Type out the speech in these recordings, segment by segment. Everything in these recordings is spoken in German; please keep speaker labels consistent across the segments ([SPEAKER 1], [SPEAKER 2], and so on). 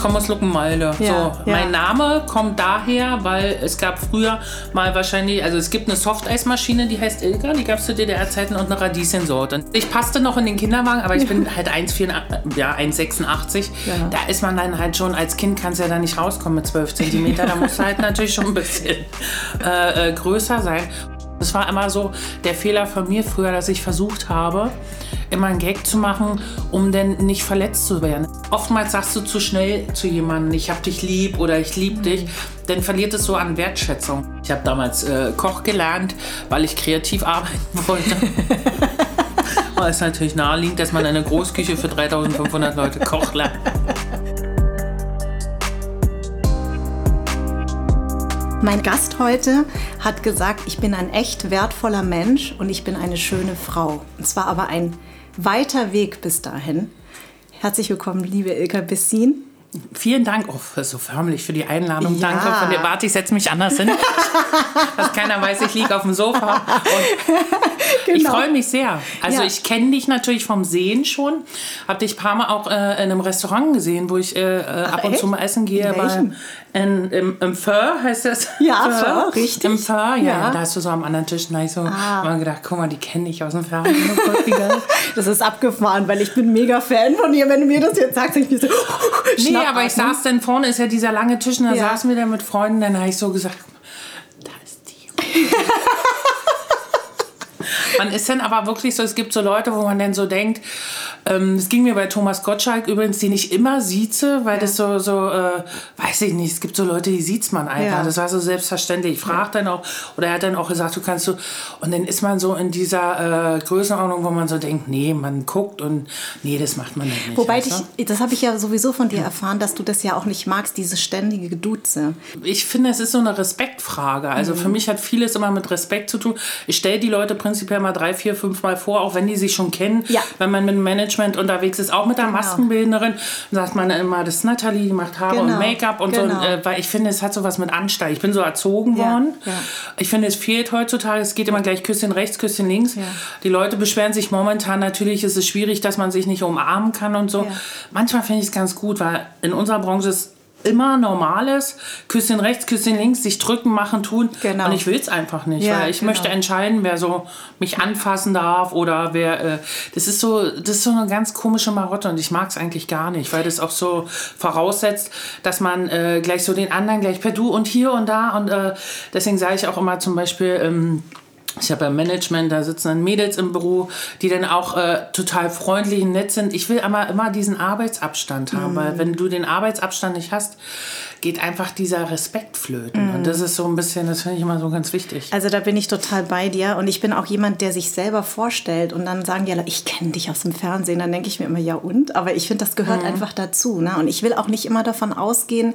[SPEAKER 1] komme aus Luckenwalde. Ja, so, ja. Mein Name kommt daher, weil es gab früher mal wahrscheinlich, also es gibt eine Softeismaschine, die heißt Ilka, die gab es zu DDR-Zeiten und eine Radieschensorte. Ich passte noch in den Kinderwagen, aber ich bin halt 1,84, ja, 1,86. Ja. Da ist man dann halt schon, als Kind kannst du ja da nicht rauskommen mit 12 Zentimeter. Da muss halt natürlich schon ein bisschen äh, äh, größer sein. Das war immer so der Fehler von mir früher, dass ich versucht habe, immer einen Gag zu machen, um dann nicht verletzt zu werden. Oftmals sagst du zu schnell zu jemandem, ich hab dich lieb oder ich lieb mhm. dich, dann verliert es so an Wertschätzung. Ich habe damals äh, Koch gelernt, weil ich kreativ arbeiten wollte. Aber es natürlich naheliegend, dass man eine Großküche für 3500 Leute kocht lernt.
[SPEAKER 2] Mein Gast heute hat gesagt, ich bin ein echt wertvoller Mensch und ich bin eine schöne Frau. Und zwar aber ein weiter Weg bis dahin. Herzlich willkommen, liebe Ilka Bessin.
[SPEAKER 1] Vielen Dank oh, so förmlich für die Einladung. Ja. Danke von dir. Warte, ich setze mich anders hin. Dass keiner weiß, ich liege auf dem Sofa. genau. Ich freue mich sehr. Also ja. ich kenne dich natürlich vom Sehen schon. Habe dich ein paar Mal auch äh, in einem Restaurant gesehen, wo ich äh, äh Ach, ab und echt? zu mal essen gehe. Bei, in, im, Im Föhr heißt das?
[SPEAKER 2] Ja, Föhr, Föhr richtig.
[SPEAKER 1] Im Föhr, ja. ja. Da hast du so am anderen Tisch. Da ich so ah. mal gedacht, guck mal, die kenne ich aus dem Fernsehen.
[SPEAKER 2] das ist abgefahren, weil ich bin mega Fan von dir. Wenn du mir das jetzt sagst, ich bin so...
[SPEAKER 1] Nee, aber ich saß dann vorne, ist ja dieser lange Tisch, und da ja. saßen wir dann mit Freunden, dann habe ich so gesagt, da ist die. man ist dann aber wirklich so, es gibt so Leute, wo man dann so denkt, ähm, das ging mir bei Thomas Gottschalk übrigens, den ich immer sieze, weil ja. das so, so äh, weiß ich nicht, es gibt so Leute, die sieht man einfach. Ja. Das war so selbstverständlich. Ich frage dann auch, oder er hat dann auch gesagt, du kannst so, und dann ist man so in dieser äh, Größenordnung, wo man so denkt, nee, man guckt und nee, das macht man nicht.
[SPEAKER 2] Wobei, ich, das habe ich ja sowieso von dir erfahren, dass du das ja auch nicht magst, diese ständige Geduze.
[SPEAKER 1] Ich finde, es ist so eine Respektfrage. Also mhm. für mich hat vieles immer mit Respekt zu tun. Ich stelle die Leute prinzipiell mal drei, vier, fünf Mal vor, auch wenn die sich schon kennen. Ja. Wenn man mit Manager Management unterwegs ist, auch mit der genau. Maskenbildnerin, sagt man immer, das ist Nathalie, die macht Haare genau. und Make-up und genau. so. Äh, weil ich finde, es hat so was mit Anstalt. Ich bin so erzogen ja. worden. Ja. Ich finde, es fehlt heutzutage. Es geht immer gleich Küsschen rechts, Küsschen links. Die Leute beschweren sich momentan natürlich, ist es schwierig, dass man sich nicht umarmen kann und so. Manchmal finde ich es ganz gut, weil in unserer Branche ist immer normales Küsschen rechts, Küsschen links, sich drücken, machen, tun. Genau. Und ich will es einfach nicht, ja, weil ich genau. möchte entscheiden, wer so mich anfassen darf oder wer. Äh, das ist so, das ist so eine ganz komische Marotte und ich mag es eigentlich gar nicht, weil das auch so voraussetzt, dass man äh, gleich so den anderen gleich per Du und hier und da und äh, deswegen sage ich auch immer zum Beispiel. Ähm, ich habe ja Management, da sitzen dann Mädels im Büro, die dann auch äh, total freundlich und nett sind. Ich will aber immer diesen Arbeitsabstand haben, mm. weil wenn du den Arbeitsabstand nicht hast, geht einfach dieser Respekt flöten. Mm. Und das ist so ein bisschen, das finde ich immer so ganz wichtig.
[SPEAKER 2] Also da bin ich total bei dir und ich bin auch jemand, der sich selber vorstellt und dann sagen die alle, ich kenne dich aus dem Fernsehen. Dann denke ich mir immer, ja und? Aber ich finde, das gehört mm. einfach dazu. Ne? Und ich will auch nicht immer davon ausgehen,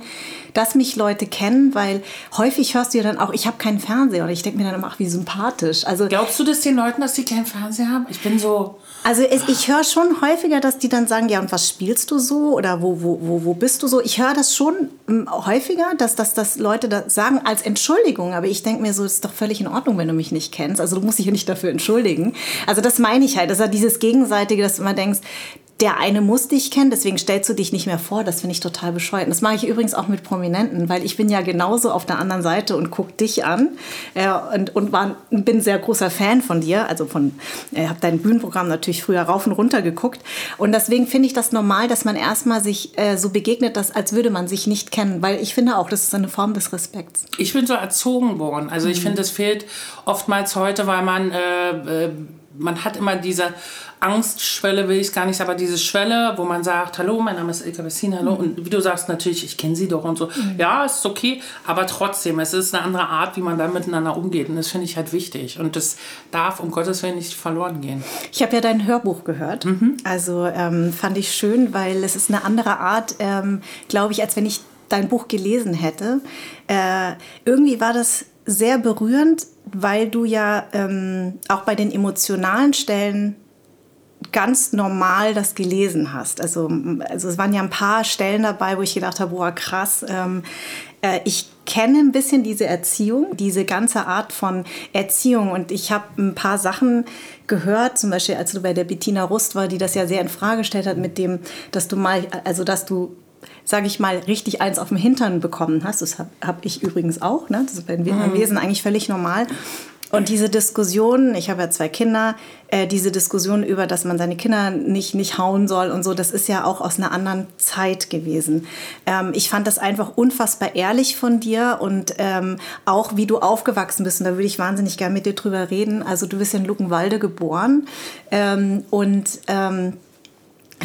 [SPEAKER 2] dass mich Leute kennen, weil häufig hörst du ja dann auch, ich habe keinen Fernseher oder ich denke mir dann immer, ach, wie sympathisch. Also,
[SPEAKER 1] Glaubst du das den Leuten, dass die keinen Fernseher haben? Ich bin so...
[SPEAKER 2] Also es, ich höre schon häufiger, dass die dann sagen, ja, und was spielst du so? Oder wo, wo, wo, wo bist du so? Ich höre das schon ähm, häufiger, dass, dass, dass Leute das sagen als Entschuldigung. Aber ich denke mir so, ist doch völlig in Ordnung, wenn du mich nicht kennst. Also du musst dich ja nicht dafür entschuldigen. Also das meine ich halt. Das ist ja dieses Gegenseitige, dass du immer denkst, der eine muss dich kennen, deswegen stellst du dich nicht mehr vor. Das finde ich total bescheuert. Und das mache ich übrigens auch mit Prominenten, weil ich bin ja genauso auf der anderen Seite und gucke dich an äh, und, und war, bin sehr großer Fan von dir. Also von, äh, habe dein Bühnenprogramm natürlich früher rauf und runter geguckt. Und deswegen finde ich das normal, dass man erstmal sich äh, so begegnet, dass, als würde man sich nicht kennen. Weil ich finde auch, das ist eine Form des Respekts.
[SPEAKER 1] Ich bin so erzogen worden. Also ich mhm. finde, es fehlt oftmals heute, weil man, äh, äh man hat immer diese Angstschwelle will ich gar nicht, aber diese Schwelle, wo man sagt, hallo, mein Name ist Ilka Bessin, hallo, mhm. und wie du sagst, natürlich, ich kenne sie doch und so. Mhm. Ja, ist okay, aber trotzdem, es ist eine andere Art, wie man da miteinander umgeht und das finde ich halt wichtig und das darf um Gottes Willen nicht verloren gehen.
[SPEAKER 2] Ich habe ja dein Hörbuch gehört, mhm. also ähm, fand ich schön, weil es ist eine andere Art, ähm, glaube ich, als wenn ich dein Buch gelesen hätte. Äh, irgendwie war das sehr berührend, weil du ja ähm, auch bei den emotionalen Stellen ganz normal das gelesen hast. Also, also es waren ja ein paar Stellen dabei, wo ich gedacht habe, boah, krass. Ähm, äh, ich kenne ein bisschen diese Erziehung, diese ganze Art von Erziehung. Und ich habe ein paar Sachen gehört, zum Beispiel als du bei der Bettina Rust war, die das ja sehr in Frage gestellt hat mit dem, dass du mal, also dass du sage ich mal, richtig eins auf dem Hintern bekommen hast. Das habe hab ich übrigens auch. Ne? Das ist bei den mhm. Wesen eigentlich völlig normal. Und diese Diskussion, ich habe ja zwei Kinder, äh, diese Diskussion über, dass man seine Kinder nicht, nicht hauen soll und so, das ist ja auch aus einer anderen Zeit gewesen. Ähm, ich fand das einfach unfassbar ehrlich von dir und ähm, auch wie du aufgewachsen bist. Und da würde ich wahnsinnig gerne mit dir drüber reden. Also du bist in Luckenwalde geboren ähm, und ähm,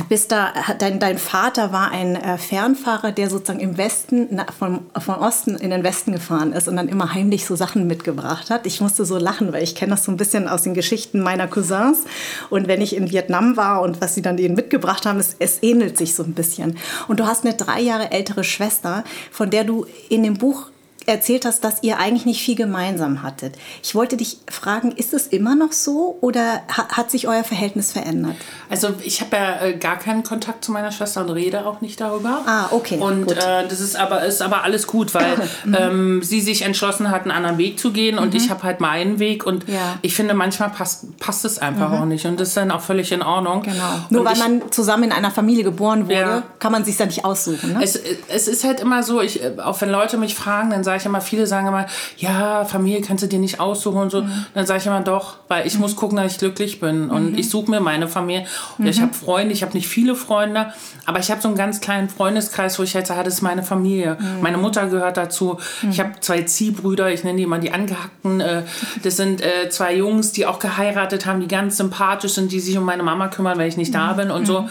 [SPEAKER 2] bist da, dein, dein Vater war ein äh, Fernfahrer, der sozusagen im Westen, na, vom, vom Osten in den Westen gefahren ist und dann immer heimlich so Sachen mitgebracht hat. Ich musste so lachen, weil ich kenne das so ein bisschen aus den Geschichten meiner Cousins. Und wenn ich in Vietnam war und was sie dann ihnen mitgebracht haben, es, es ähnelt sich so ein bisschen. Und du hast eine drei Jahre ältere Schwester, von der du in dem Buch erzählt hast, dass ihr eigentlich nicht viel gemeinsam hattet. Ich wollte dich fragen, ist es immer noch so oder hat sich euer Verhältnis verändert?
[SPEAKER 1] Also ich habe ja äh, gar keinen Kontakt zu meiner Schwester und rede auch nicht darüber.
[SPEAKER 2] Ah, okay.
[SPEAKER 1] Und äh, das ist aber, ist aber alles gut, weil mhm. ähm, sie sich entschlossen hat, einen anderen Weg zu gehen und mhm. ich habe halt meinen Weg und ja. ich finde, manchmal passt, passt es einfach mhm. auch nicht und das ist dann auch völlig in Ordnung.
[SPEAKER 2] Genau. Nur und weil ich, man zusammen in einer Familie geboren wurde, ja. kann man sich da nicht aussuchen. Ne?
[SPEAKER 1] Es, es ist halt immer so, ich, auch wenn Leute mich fragen, dann sage ich immer, viele sagen immer, ja, Familie kannst du dir nicht aussuchen und so. Mhm. Dann sage ich immer doch, weil ich mhm. muss gucken, dass ich glücklich bin. Und mhm. ich suche mir meine Familie. Mhm. Ich habe Freunde, ich habe nicht viele Freunde, aber ich habe so einen ganz kleinen Freundeskreis, wo ich halt sage, das ist meine Familie. Mhm. Meine Mutter gehört dazu. Ich habe zwei Ziehbrüder, ich nenne die immer die Angehackten. Äh, das sind äh, zwei Jungs, die auch geheiratet haben, die ganz sympathisch sind, die sich um meine Mama kümmern, wenn ich nicht da bin und so.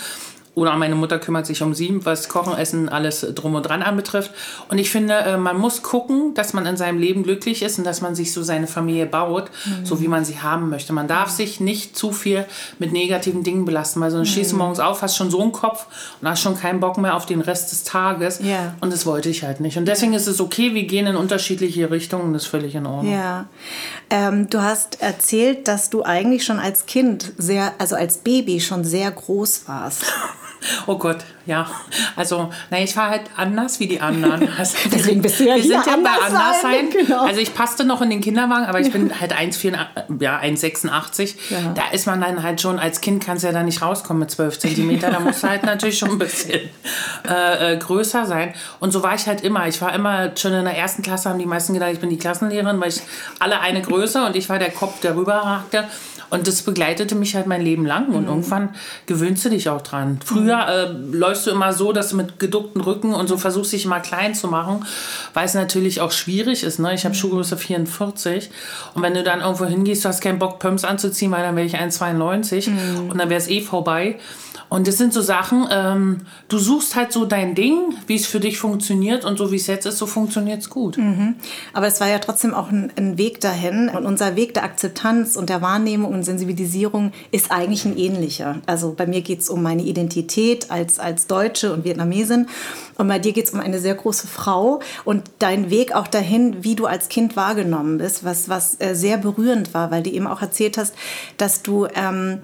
[SPEAKER 1] Oder meine Mutter kümmert sich um sie, was Kochen, Essen, alles drum und dran anbetrifft. Und ich finde, äh, man muss gucken, dass man in seinem Leben glücklich ist und dass man sich so seine Familie baut, mhm. so wie man sie haben möchte. Man darf sich nicht zu viel mit negativen Dingen belasten, weil sonst mhm. stehst du morgens auf, hast schon so einen Kopf und hast schon keinen Bock mehr auf den Rest des Tages. Ja. Und das wollte ich halt nicht. Und deswegen ist es okay, wir gehen in unterschiedliche Richtungen, das ist völlig in Ordnung.
[SPEAKER 2] Ja. Ähm, du hast erzählt, dass du eigentlich schon als Kind sehr, also als Baby schon sehr groß warst.
[SPEAKER 1] Oh Gott, ja. Also, naja, ich war halt anders wie die anderen. Also,
[SPEAKER 2] Deswegen bist du ja
[SPEAKER 1] wir sind ja bei anders sein. Genau. Also ich passte noch in den Kinderwagen, aber ich bin halt 1,84, ja, 1,86. Ja. Da ist man dann halt schon, als Kind kannst du ja da nicht rauskommen mit 12 Zentimeter. Da musst du halt natürlich schon ein bisschen äh, äh, größer sein. Und so war ich halt immer. Ich war immer, schon in der ersten Klasse haben die meisten gedacht, ich bin die Klassenlehrerin, weil ich alle eine Größe und ich war der Kopf, der rüberragte. Und das begleitete mich halt mein Leben lang. Und mhm. irgendwann gewöhnst du dich auch dran. Früher äh, läufst du immer so, dass du mit geduckten Rücken und so versuchst, dich mal klein zu machen, weil es natürlich auch schwierig ist. Ne? Ich habe. Schuhgröße 44. Und wenn du dann irgendwo hingehst, du hast keinen Bock, Pumps anzuziehen, weil dann wäre ich 1,92 mhm. und dann wäre es eh vorbei. Und das sind so Sachen, ähm, du suchst halt so dein Ding, wie es für dich funktioniert und so wie es jetzt ist, so funktioniert es gut.
[SPEAKER 2] Mhm. Aber es war ja trotzdem auch ein, ein, Weg dahin. Und unser Weg der Akzeptanz und der Wahrnehmung und Sensibilisierung ist eigentlich ein ähnlicher. Also bei mir geht es um meine Identität als, als Deutsche und Vietnamesin. Und bei dir geht es um eine sehr große Frau und dein Weg auch dahin, wie du als Kind wahrgenommen bist, was, was äh, sehr berührend war, weil du eben auch erzählt hast, dass du ähm,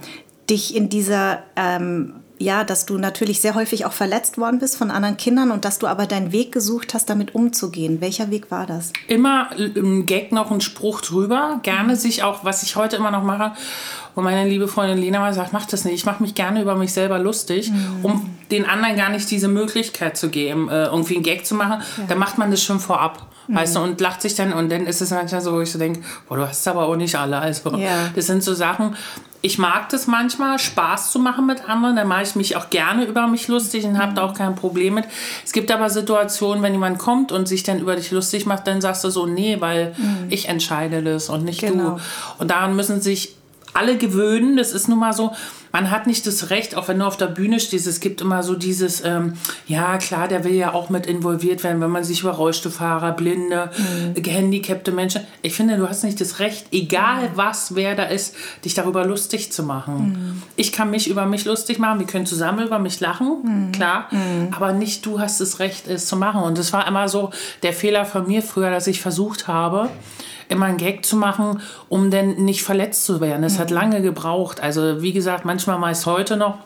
[SPEAKER 2] dich in dieser ähm, ja, dass du natürlich sehr häufig auch verletzt worden bist von anderen Kindern und dass du aber deinen Weg gesucht hast, damit umzugehen. Welcher Weg war das?
[SPEAKER 1] Immer ein Gag noch ein Spruch drüber. Gerne sich auch, was ich heute immer noch mache, wo meine liebe Freundin Lena mal sagt, mach das nicht. Ich mache mich gerne über mich selber lustig, mhm. um den anderen gar nicht diese Möglichkeit zu geben, äh, irgendwie einen Gag zu machen. Ja. Dann macht man das schon vorab. Mhm. Weißt du, und lacht sich dann, und dann ist es manchmal so, wo ich so denke, boah, du hast aber auch nicht alle. Also, ja. das sind so Sachen, ich mag das manchmal, Spaß zu machen mit anderen. Da mache ich mich auch gerne über mich lustig und habe da auch kein Problem mit. Es gibt aber Situationen, wenn jemand kommt und sich dann über dich lustig macht, dann sagst du so, nee, weil mhm. ich entscheide das und nicht genau. du. Und daran müssen sich alle gewöhnen. Das ist nun mal so. man hat nicht das Recht, auch wenn du auf der Bühne stehst, es gibt immer so dieses, ähm, ja klar, der will ja auch mit involviert werden, wenn man sich über Rollstuhlfahrer, Blinde, mhm. gehandicapte Menschen, ich finde, du hast nicht das Recht, egal mhm. was, wer da ist, dich darüber lustig zu machen. Mhm. Ich kann mich über mich lustig machen, wir können zusammen über mich lachen, mhm. klar, mhm. aber nicht du hast das Recht, es zu machen. Und das war immer so der Fehler von mir früher, dass ich versucht habe, immer einen Gag zu machen, um denn nicht verletzt zu werden. Es mhm. hat lange gebraucht. Also wie gesagt, manchmal es heute noch.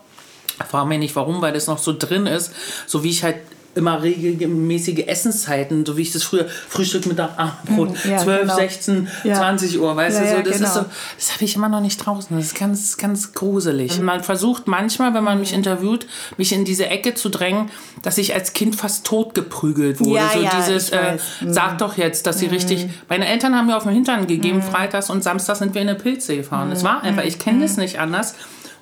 [SPEAKER 1] Ich frage mich nicht warum, weil das noch so drin ist. So wie ich halt immer regelmäßige Essenszeiten, so wie ich das früher Frühstück, Mittag, Abendbrot, ja, 12, genau. 16, ja. 20 Uhr, weißt ja, du, so, das genau. ist so, das habe ich immer noch nicht draußen. Das ist ganz, ganz gruselig. Mhm. Man versucht manchmal, wenn man mich interviewt, mich in diese Ecke zu drängen, dass ich als Kind fast tot geprügelt wurde. so dieses, äh, mhm. sag doch jetzt, dass sie mhm. richtig, meine Eltern haben mir auf den Hintern gegeben, mhm. freitags und samstags sind wir in eine Pilze gefahren. Das war einfach, ich kenne das mhm. nicht anders.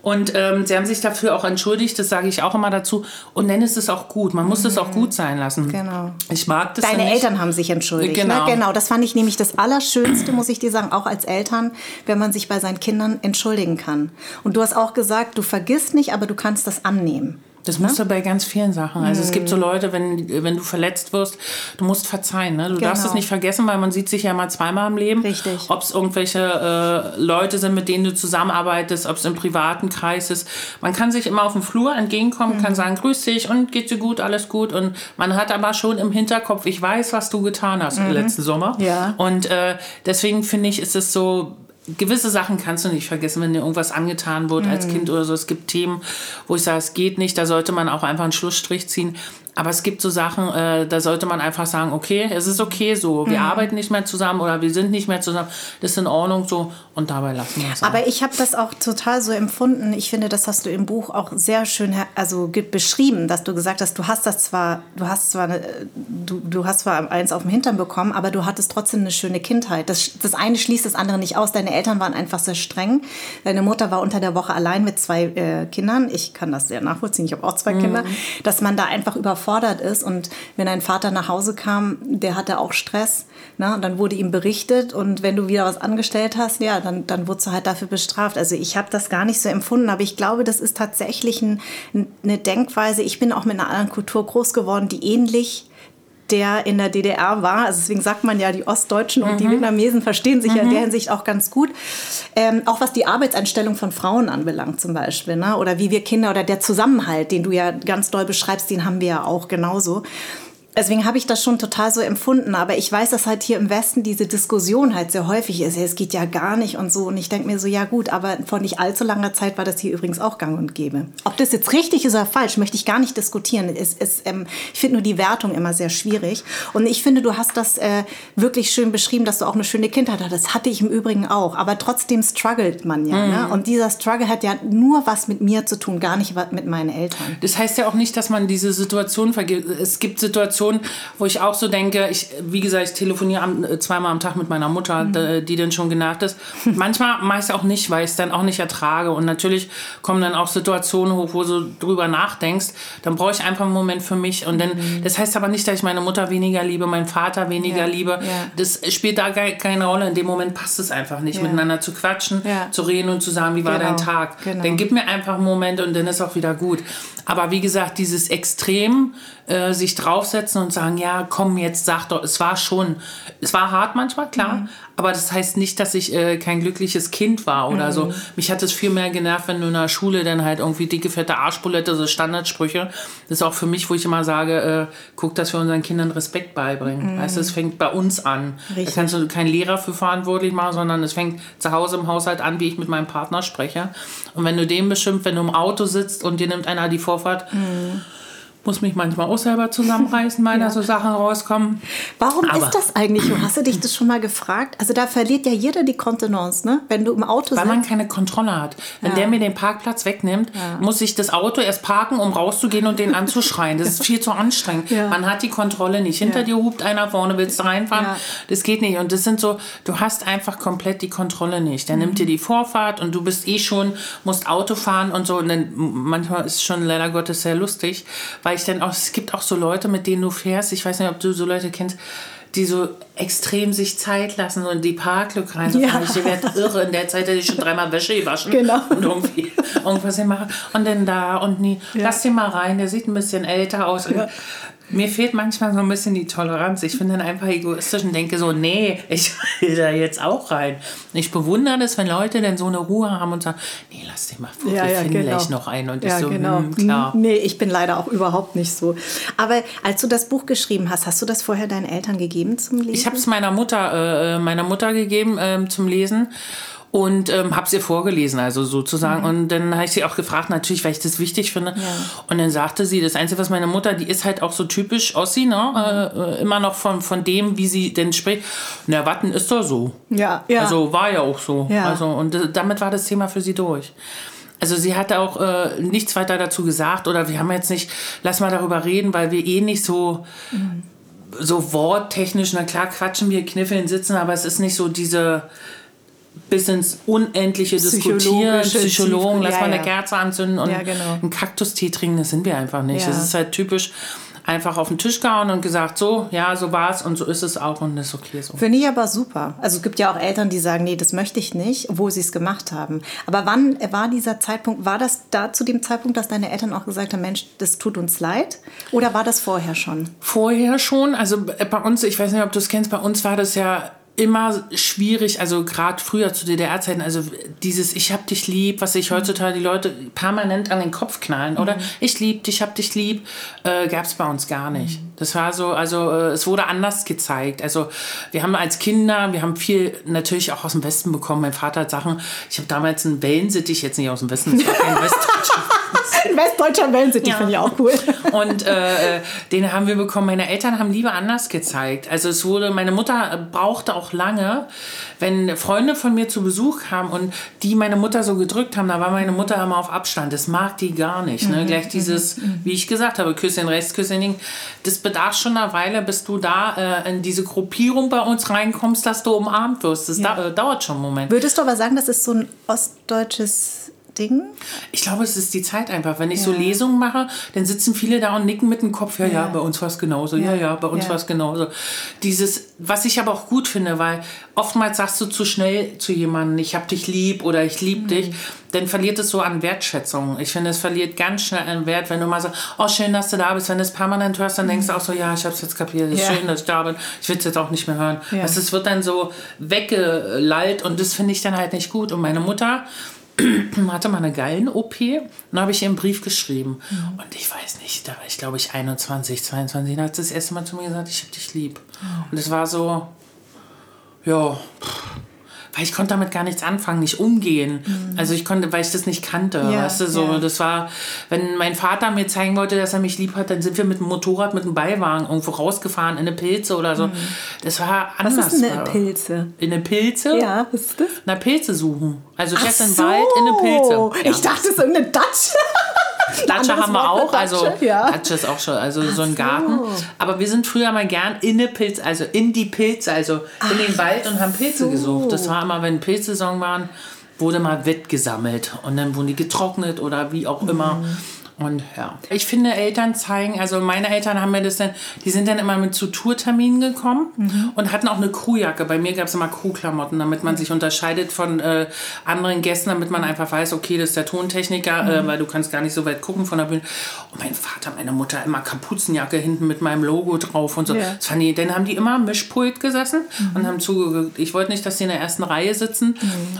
[SPEAKER 1] Und ähm, sie haben sich dafür auch entschuldigt, das sage ich auch immer dazu. Und nenne es es auch gut. Man muss es auch gut sein lassen. Genau. Ich mag das.
[SPEAKER 2] Deine Eltern haben sich entschuldigt. Ne? Genau. Ne? genau. Das fand ich nämlich das Allerschönste, muss ich dir sagen, auch als Eltern, wenn man sich bei seinen Kindern entschuldigen kann. Und du hast auch gesagt, du vergisst nicht, aber du kannst das annehmen.
[SPEAKER 1] Das musst ne? du bei ganz vielen Sachen. Also mhm. es gibt so mhm. Leute, wenn, wenn du verletzt wirst, du musst verzeihen. Ne? Du genau. darfst es nicht vergessen, weil man sieht sich ja mal zweimal im Leben. Richtig. Ob es irgendwelche äh, Leute sind, mit denen du zusammenarbeitest, ob es im privaten Kreis ist. Man kann sich immer auf dem Flur entgegenkommen, mhm. kann sagen, grüß dich und geht dir gut, alles gut. Und man hat aber schon im Hinterkopf, ich weiß, was du getan hast mhm. letzten Sommer. Ja. Und äh, deswegen finde ich, ist es so gewisse Sachen kannst du nicht vergessen, wenn dir irgendwas angetan wird mhm. als Kind oder so. Es gibt Themen, wo ich sage, es geht nicht, da sollte man auch einfach einen Schlussstrich ziehen. Aber es gibt so Sachen, äh, da sollte man einfach sagen, okay, es ist okay so, wir mhm. arbeiten nicht mehr zusammen oder wir sind nicht mehr zusammen, das ist in Ordnung so und dabei lassen wir es.
[SPEAKER 2] Aber ich habe das auch total so empfunden. Ich finde, das hast du im Buch auch sehr schön also beschrieben, dass du gesagt hast, du hast das zwar, du hast zwar, eine, du, du hast zwar eins auf dem Hintern bekommen, aber du hattest trotzdem eine schöne Kindheit. Das, das eine schließt das andere nicht aus. Deine Eltern waren einfach sehr streng. Deine Mutter war unter der Woche allein mit zwei äh, Kindern. Ich kann das sehr nachvollziehen. Ich habe auch zwei mhm. Kinder, dass man da einfach überfordert überfordert ist. Und wenn ein Vater nach Hause kam, der hatte auch Stress. Ne? Und dann wurde ihm berichtet und wenn du wieder was angestellt hast, ja, dann, dann wurdest du halt dafür bestraft. Also ich habe das gar nicht so empfunden, aber ich glaube, das ist tatsächlich ein, eine Denkweise. Ich bin auch mit einer anderen Kultur groß geworden, die ähnlich der in der DDR war. Also deswegen sagt man ja, die Ostdeutschen und mhm. die Vietnamesen verstehen sich mhm. ja in der mhm. Hinsicht auch ganz gut. Ähm, auch was die Arbeitseinstellung von Frauen anbelangt zum Beispiel. Ne? Oder wie wir Kinder oder der Zusammenhalt, den du ja ganz doll beschreibst, den haben wir ja auch genauso. Deswegen habe ich das schon total so empfunden. Aber ich weiß, dass halt hier im Westen diese Diskussion halt sehr häufig ist. Es geht ja gar nicht und so. Und ich denke mir so, ja gut, aber vor nicht allzu langer Zeit war das hier übrigens auch gang und gäbe. Ob das jetzt richtig ist oder falsch, möchte ich gar nicht diskutieren. Es, es, ähm, ich finde nur die Wertung immer sehr schwierig. Und ich finde, du hast das äh, wirklich schön beschrieben, dass du auch eine schöne Kindheit hattest. Das hatte ich im Übrigen auch. Aber trotzdem struggelt man ja. Ne? Mhm. Ne? Und dieser Struggle hat ja nur was mit mir zu tun, gar nicht mit meinen Eltern.
[SPEAKER 1] Das heißt ja auch nicht, dass man diese Situation vergisst. Es gibt Situationen, Situation, wo ich auch so denke, ich, wie gesagt, ich telefoniere am, äh, zweimal am Tag mit meiner Mutter, mhm. die, die dann schon genervt ist. Manchmal meist auch nicht, weil ich es dann auch nicht ertrage. Und natürlich kommen dann auch Situationen hoch, wo du drüber nachdenkst. Dann brauche ich einfach einen Moment für mich. Und dann, mhm. das heißt aber nicht, dass ich meine Mutter weniger liebe, meinen Vater weniger ja. liebe. Ja. Das spielt da keine Rolle. In dem Moment passt es einfach nicht, ja. miteinander zu quatschen, zu reden und zu sagen, wie war genau. dein Tag. Genau. Dann gib mir einfach einen Moment und dann ist auch wieder gut. Aber wie gesagt, dieses Extrem, äh, sich draufsetzen und sagen, ja, komm jetzt, sag doch, es war schon, es war hart manchmal, klar, mhm. aber das heißt nicht, dass ich äh, kein glückliches Kind war oder mhm. so. Mich hat es viel mehr genervt, wenn du in der Schule dann halt irgendwie dicke, fette Arschbulette, so Standardsprüche. Das ist auch für mich, wo ich immer sage, äh, guck, dass wir unseren Kindern Respekt beibringen. Mhm. Weißt du, es fängt bei uns an. Richtig. Da kannst du keinen Lehrer für verantwortlich machen, sondern es fängt zu Hause im Haushalt an, wie ich mit meinem Partner spreche. Und wenn du den beschimpft, wenn du im Auto sitzt und dir nimmt einer die Vorfahrt, mhm muss mich manchmal auch selber zusammenreißen, weil ja. da so Sachen rauskommen.
[SPEAKER 2] Warum Aber ist das eigentlich so? Hast du dich das schon mal gefragt? Also da verliert ja jeder die Kontenance, ne? Wenn du im Auto
[SPEAKER 1] Weil sitzt. man keine Kontrolle hat. Wenn ja. der mir den Parkplatz wegnimmt, ja. muss ich das Auto erst parken, um rauszugehen und den anzuschreien. Das ist viel zu anstrengend. Man hat die Kontrolle nicht. Hinter dir hupt einer, vorne willst du reinfahren. Das geht nicht. Und das sind so, du hast einfach komplett die Kontrolle nicht. Der mhm. nimmt dir die Vorfahrt und du bist eh schon, musst Auto fahren und so. Und dann manchmal ist es schon leider Gottes sehr lustig, weil ich dann auch, es gibt auch so Leute, mit denen du fährst, ich weiß nicht, ob du so Leute kennst, die so extrem sich Zeit lassen und die Parklücke rein. So
[SPEAKER 2] Ja.
[SPEAKER 1] Ich werde irre. In der Zeit hätte ich schon dreimal Wäsche gewaschen
[SPEAKER 2] Genau.
[SPEAKER 1] und irgendwie irgendwas hier machen. Und dann da und nie.
[SPEAKER 2] Ja.
[SPEAKER 1] Lass den mal rein, der sieht ein bisschen älter aus.
[SPEAKER 2] Ja.
[SPEAKER 1] Mir fehlt manchmal so ein bisschen die Toleranz. Ich bin dann einfach egoistisch und denke so, nee, ich will da jetzt auch rein. Ich bewundere das, wenn Leute dann so eine Ruhe haben und sagen, nee, lass den mal vor,
[SPEAKER 2] Ja,
[SPEAKER 1] wir
[SPEAKER 2] ja,
[SPEAKER 1] finden
[SPEAKER 2] genau.
[SPEAKER 1] gleich noch einen. Und ich
[SPEAKER 2] Ja,
[SPEAKER 1] so,
[SPEAKER 2] genau.
[SPEAKER 1] hm, klar.
[SPEAKER 2] Nee, ich bin leider auch überhaupt nicht so. Aber als du das Buch geschrieben hast, hast du das vorher deinen Eltern gegeben zum Lesen?
[SPEAKER 1] Ich habe es meiner Mutter, äh, meiner Mutter gegeben ähm, zum Lesen und ähm, habe es ihr vorgelesen, also sozusagen. Und dann habe ich sie auch gefragt, natürlich, weil ich das wichtig finde. Und dann sagte sie, das Einzige, was meine Mutter, die ist halt auch so typisch Ossi, ne? Äh, äh, immer noch von, von dem, wie sie denn spricht. Na, Watten ist doch so.
[SPEAKER 2] Ja, ja.
[SPEAKER 1] Also war ja auch so.
[SPEAKER 2] Ja.
[SPEAKER 1] Also, und damit war das Thema für sie durch. Also sie hat auch äh, nichts weiter dazu gesagt oder wir haben jetzt nicht, lass mal darüber reden, weil wir eh nicht so so worttechnisch, na klar quatschen wir, kniffeln, sitzen, aber es ist nicht so diese bis ins Unendliche diskutieren, Psychologen, lass
[SPEAKER 2] ja,
[SPEAKER 1] mal eine. Kerze anzünden und
[SPEAKER 2] Ja, genau.
[SPEAKER 1] einen Kaktustee trinken, das sind wir einfach nicht.
[SPEAKER 2] Ja.
[SPEAKER 1] Das ist halt typisch einfach auf den Tisch gehauen und gesagt, so, ja, so war's und so ist es auch und das ist okay so.
[SPEAKER 2] Finde ich aber super. Also es gibt ja auch Eltern, die sagen, nee, das möchte ich nicht, obwohl sie es gemacht haben. Aber wann war dieser Zeitpunkt, war das da zu dem Zeitpunkt, dass deine Eltern auch gesagt haben, Mensch, das tut uns leid? Oder war das vorher schon?
[SPEAKER 1] Vorher schon, also bei uns, ich weiß nicht, ob du es kennst, bei uns war das ja immer schwierig, also gerade früher zu DDR-Zeiten, also dieses Ich hab dich lieb, was sich heutzutage die Leute permanent an den Kopf knallen, oder? Ich lieb dich, hab dich lieb, äh, gab es bei uns gar nicht. Das war so, also äh, es wurde anders gezeigt. Also wir haben als Kinder, wir haben viel natürlich auch aus dem Westen bekommen. Mein Vater hat Sachen, ich habe damals einen Wellensittich, jetzt nicht aus dem Westen, das war kein Westdeutscher.
[SPEAKER 2] Westdeutscher Wellensittich
[SPEAKER 1] Ja.
[SPEAKER 2] finde ich auch cool.
[SPEAKER 1] Und äh, äh, den haben wir bekommen. Meine Eltern haben Liebe anders gezeigt. Also es wurde, meine Mutter brauchte auch lange, wenn Freunde von mir zu Besuch kamen und die meine Mutter so gedrückt haben, da war meine Mutter immer auf Abstand. Das mag die gar nicht. Ne? Gleich dieses, wie ich gesagt habe, Küsschen rechts, Küsschen links. Das bedarf schon eine Weile, bis du da äh, in diese Gruppierung bei uns reinkommst, dass du umarmt wirst. Das da, äh, dauert schon einen Moment.
[SPEAKER 2] Würdest du aber sagen, das ist so ein ostdeutsches Ding?
[SPEAKER 1] Ich glaube, es ist die Zeit einfach. Wenn ich so Lesungen mache, dann sitzen viele da und nicken mit dem Kopf. Ja, ja, bei uns war es genauso. Ja, ja, bei uns
[SPEAKER 2] Ja.
[SPEAKER 1] war es genauso. Dieses, was ich aber auch gut finde, weil oftmals sagst du zu schnell zu jemandem, ich hab dich lieb oder ich lieb
[SPEAKER 2] Mhm.
[SPEAKER 1] dich, dann verliert es so an Wertschätzung. Ich finde, es verliert ganz schnell an Wert, wenn du mal sagst, oh, schön, dass du da bist. Wenn du es permanent hörst, dann denkst du auch so, ja, ich hab's jetzt kapiert, es ist
[SPEAKER 2] Ja.
[SPEAKER 1] schön, dass ich da bin. Ich will es jetzt auch nicht mehr hören.
[SPEAKER 2] Ja.
[SPEAKER 1] Also, es wird dann so weggelallt und das finde ich dann halt nicht gut. Und meine Mutter, hatte mal eine Gallen-OP und habe ich ihr einen Brief geschrieben.
[SPEAKER 2] Mhm.
[SPEAKER 1] Und ich weiß nicht, da war ich glaube ich 21, 22, da hat sie das erste Mal zu mir gesagt, ich habe dich lieb.
[SPEAKER 2] Oh.
[SPEAKER 1] Und es war so, ja, pff, weil ich konnte damit gar nichts anfangen, nicht umgehen. Also ich konnte, weil ich das nicht kannte,
[SPEAKER 2] Mhm. Ja,
[SPEAKER 1] weißt du, so,
[SPEAKER 2] ja.
[SPEAKER 1] das war, wenn mein Vater mir zeigen wollte, dass er mich lieb hat, dann sind wir mit dem Motorrad, mit dem Beiwagen irgendwo rausgefahren in eine Pilze oder so. Das war
[SPEAKER 2] Mhm. Was
[SPEAKER 1] anders.
[SPEAKER 2] ist eine Pilze?
[SPEAKER 1] In eine Pilze?
[SPEAKER 2] Ja, was ist das?
[SPEAKER 1] Na, Pilze suchen. Also fährst in den
[SPEAKER 2] so.
[SPEAKER 1] Wald in eine Pilze. Ja.
[SPEAKER 2] Ich dachte, es ist irgendeine Datsche. Anderes
[SPEAKER 1] haben wir auch,
[SPEAKER 2] für
[SPEAKER 1] also
[SPEAKER 2] ja.
[SPEAKER 1] Datsche ist auch schon, also so ein
[SPEAKER 2] so.
[SPEAKER 1] Garten. Aber wir sind früher mal gern in eine Pilze, also in die Pilze, also in den Wald und haben Pilze
[SPEAKER 2] so.
[SPEAKER 1] gesucht. Das war immer, wenn Pilzsaison waren, wurde mal Wett gesammelt und dann wurden die getrocknet oder wie auch immer.
[SPEAKER 2] Mhm.
[SPEAKER 1] Und ja, ich finde, Eltern zeigen, also meine Eltern haben mir das dann, die sind dann immer mit zu Tourterminen gekommen
[SPEAKER 2] Mhm.
[SPEAKER 1] und hatten auch eine Crewjacke. Bei mir gab es immer Crewklamotten, damit man sich unterscheidet von äh, anderen Gästen, damit man einfach weiß, okay, das ist der Tontechniker,
[SPEAKER 2] Mhm.
[SPEAKER 1] äh, weil du kannst gar nicht so weit gucken von der Bühne. Und mein Vater, meine Mutter immer Kapuzenjacke hinten mit meinem Logo drauf und so.
[SPEAKER 2] Ja.
[SPEAKER 1] Das fand ich, dann haben die immer am Mischpult gesessen
[SPEAKER 2] Mhm.
[SPEAKER 1] und haben zugeguckt. Ich wollte nicht, dass die in der ersten Reihe sitzen.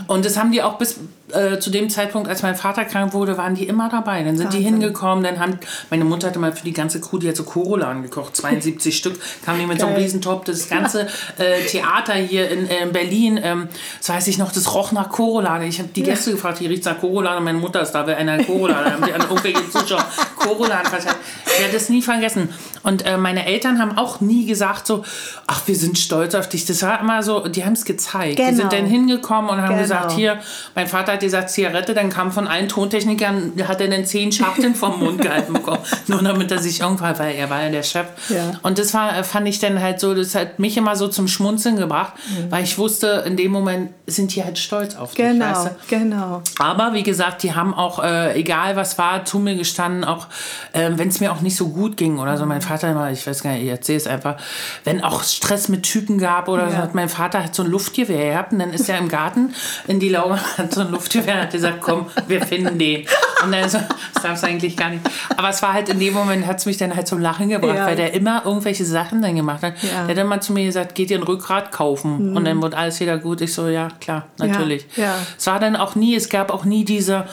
[SPEAKER 1] Und das haben die auch bis äh, zu dem Zeitpunkt, als mein Vater krank wurde, waren die immer dabei. Dann sind die
[SPEAKER 2] Wahnsinn.
[SPEAKER 1] hingekommen, dann haben, meine Mutter hatte mal für die ganze Crew, die hat so Corolan gekocht, 72 Stück, kamen die mit so einem
[SPEAKER 2] Geil.
[SPEAKER 1] Riesentopf. Das ganze äh, Theater hier in, äh, in Berlin, ähm, das weiß ich noch, das roch nach Corolan. Ich habe die Gäste gefragt, hier riecht nach Corolan und meine Mutter ist da, weil einer Corolan, da haben die an irgendwelche Zuschauer Corolan verteilt. Ich werde das nie vergessen. Und äh, meine Eltern haben auch nie gesagt so, ach, wir sind stolz auf dich. Das war immer so, die haben es gezeigt. Die
[SPEAKER 2] Genau.
[SPEAKER 1] sind dann hingekommen und haben
[SPEAKER 2] Genau.
[SPEAKER 1] gesagt, hier, mein Vater hat gesagt, Zigarette, dann kam von allen Tontechnikern, hat er dann zehn Schachteln vom Mund gehalten bekommen. Nur damit er sich irgendwann, weil er war ja der Chef.
[SPEAKER 2] Ja.
[SPEAKER 1] Und das war, fand ich dann halt so, das hat mich immer so zum Schmunzeln gebracht, weil ich wusste, in dem Moment sind die halt stolz auf dich,
[SPEAKER 2] Genau,
[SPEAKER 1] weißt du?
[SPEAKER 2] genau.
[SPEAKER 1] Aber wie gesagt, die haben auch, äh, egal was war, zu mir gestanden, auch äh, wenn es mir auch nicht so gut ging oder so, mein Vater immer, ich weiß gar nicht, ich erzähle es einfach, wenn auch Stress mit Typen gab oder ja. so, hat mein Vater hat so ein Luftgewehr gehabt und dann ist er im Garten in die Laube, hat so ein Luftgewehr hat gesagt, komm, wir finden den. Und dann so, das darf es eigentlich gar nicht. Aber es war halt in dem Moment, hat es mich dann halt zum Lachen gebracht, ja. weil der immer irgendwelche Sachen dann gemacht hat. Ja. Der hat immer zu mir gesagt, geht ihr ein Rückgrat kaufen? Mhm. Und dann wird alles wieder gut. Ich so, ja, klar, natürlich. Ja. Es war dann auch nie, es gab auch nie diese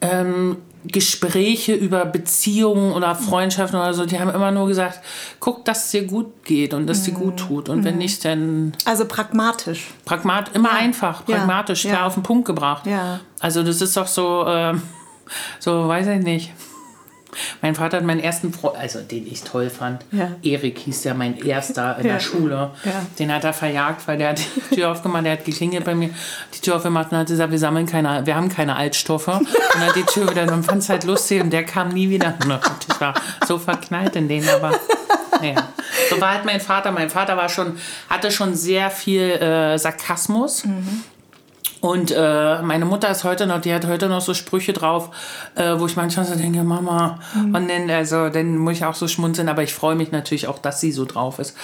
[SPEAKER 1] ähm, Gespräche über Beziehungen oder Freundschaften oder so, die haben immer nur gesagt, guck, dass es dir gut geht und dass es dir gut mhm. tut. Und wenn mhm. nicht, dann.
[SPEAKER 2] Also pragmatisch.
[SPEAKER 1] Pragmat, immer ja. einfach, pragmatisch, ja. klar auf den Punkt gebracht. Ja. Also das ist doch so, äh, so, weiß ich nicht. Mein Vater hat meinen ersten Freund, also den ich toll fand, ja. Erik hieß ja mein erster in ja. der Schule. Ja. Den hat er verjagt, weil der hat die Tür aufgemacht, der hat geklingelt bei mir, die Tür aufgemacht und hat gesagt, wir sammeln keine, wir haben keine Altstoffe. Und dann hat die Tür wieder, und fand es halt lustig und der kam nie wieder. Ich war so verknallt in den, aber naja. So war halt mein Vater. Mein Vater war schon, hatte schon sehr viel äh, Sarkasmus. Mhm. Und äh, meine Mutter ist heute noch, die hat heute noch so Sprüche drauf, äh, wo ich manchmal so denke, Mama. Mhm. Und dann, also, dann muss ich auch so schmunzeln, aber ich freue mich natürlich auch, dass sie so drauf ist.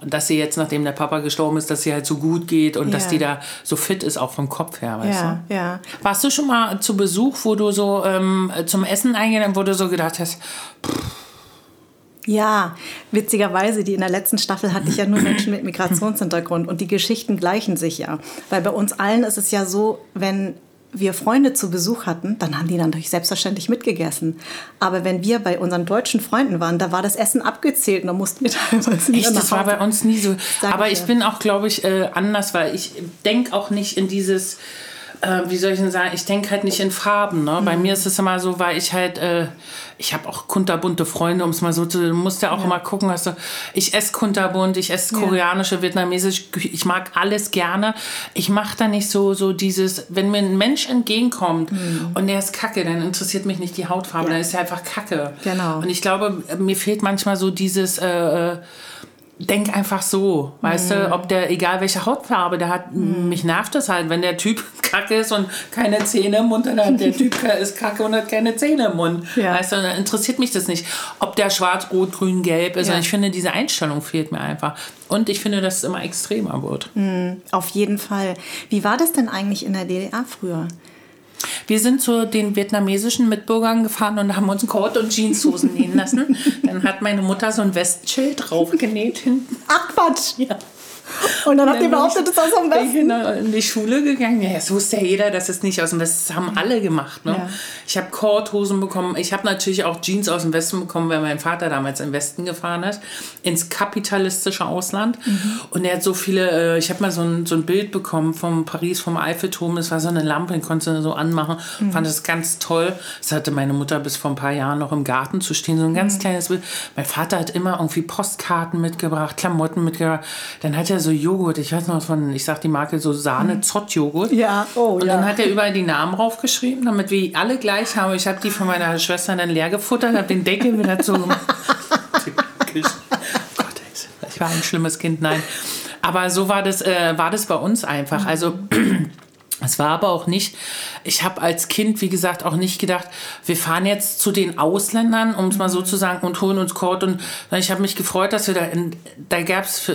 [SPEAKER 1] Und dass sie jetzt, nachdem der Papa gestorben ist, dass sie halt so gut geht und ja. dass die da so fit ist, auch vom Kopf her, weißt ja, du? Ja. Warst du schon mal zu Besuch, wo du so ähm, zum Essen eingeladen, wo du so gedacht hast, pff,
[SPEAKER 2] ja, witzigerweise, die in der letzten Staffel hatte ich ja nur Menschen mit Migrationshintergrund und die Geschichten gleichen sich ja. Weil bei uns allen ist es ja so, wenn wir Freunde zu Besuch hatten, dann haben die dann natürlich selbstverständlich mitgegessen. Aber wenn wir bei unseren deutschen Freunden waren, da war das Essen abgezählt und da mussten wir teilweise
[SPEAKER 1] Echt, das war bei uns nie so. Aber ich, ich bin auch, glaube ich, äh, anders, weil ich denke auch nicht in dieses äh, wie soll ich denn sagen, ich denke halt nicht in Farben. Ne? Mhm. Bei mir ist es immer so, weil ich halt, äh, ich habe auch kunterbunte Freunde, um es mal so zu, du musst ja auch ja. immer gucken, du, ich esse kunterbunt, ich esse koreanische, ja. vietnamesisch, ich mag alles gerne. Ich mache da nicht so, so dieses, wenn mir ein Mensch entgegenkommt mhm. und der ist kacke, dann interessiert mich nicht die Hautfarbe, ja. dann ist er einfach kacke. Genau. Und ich glaube, mir fehlt manchmal so dieses, äh, äh denk einfach so, weißt mhm. du, ob der, egal welche Hautfarbe der hat, mhm. mich nervt das halt, wenn der Typ kacke ist und keine Zähne im Mund hat, der Typ ist kacke und hat keine Zähne im Mund, ja. weißt du, dann interessiert mich das nicht, ob der schwarz, rot, grün, gelb ist, ja. und ich finde, diese Einstellung fehlt mir einfach und ich finde, dass es immer extremer wird.
[SPEAKER 2] Mhm, auf jeden Fall. Wie war das denn eigentlich in der DDR früher?
[SPEAKER 1] Wir sind zu den vietnamesischen Mitbürgern gefahren und haben uns Kord- und Jeanshosen nähen lassen. Dann hat meine Mutter so ein Westschild draufgenäht hinten.
[SPEAKER 2] Ach Quatsch! Ja. Und dann habt ihr behauptet, es ist aus dem Westen.
[SPEAKER 1] Genau, in die Schule gegangen. Ja, das wusste ja jeder, dass es nicht aus dem Westen Das haben alle gemacht. Ne? Ja. Ich habe Korthosen bekommen. Ich habe natürlich auch Jeans aus dem Westen bekommen, weil mein Vater damals im Westen gefahren ist. Ins kapitalistische Ausland. Mhm. Und er hat so viele, äh, ich habe mal so ein, so ein Bild bekommen vom Paris, vom Eiffelturm. Es war so eine Lampe, den konntest du so anmachen. Mhm. Fand das ganz toll. Das hatte meine Mutter bis vor ein paar Jahren noch im Garten zu stehen. So ein ganz mhm. kleines Bild. Mein Vater hat immer irgendwie Postkarten mitgebracht, Klamotten mitgebracht. Dann hat er so Joghurt, ich weiß noch von, ich sag die Marke so Sahne-Zott-Joghurt. Ja, oh Und ja. dann hat er überall die Namen draufgeschrieben, damit wir alle gleich haben. Ich habe die von meiner Schwester dann leer gefuttert, habe den Deckel wieder zu gemacht. Gott, ich war ein schlimmes Kind, nein. Aber so war das, äh, war das bei uns einfach. Also es war aber auch nicht, ich habe als Kind, wie gesagt, auch nicht gedacht, wir fahren jetzt zu den Ausländern, um es mal so zu sagen, und holen uns Kord. Und ich habe mich gefreut, dass wir da, in, da gab es,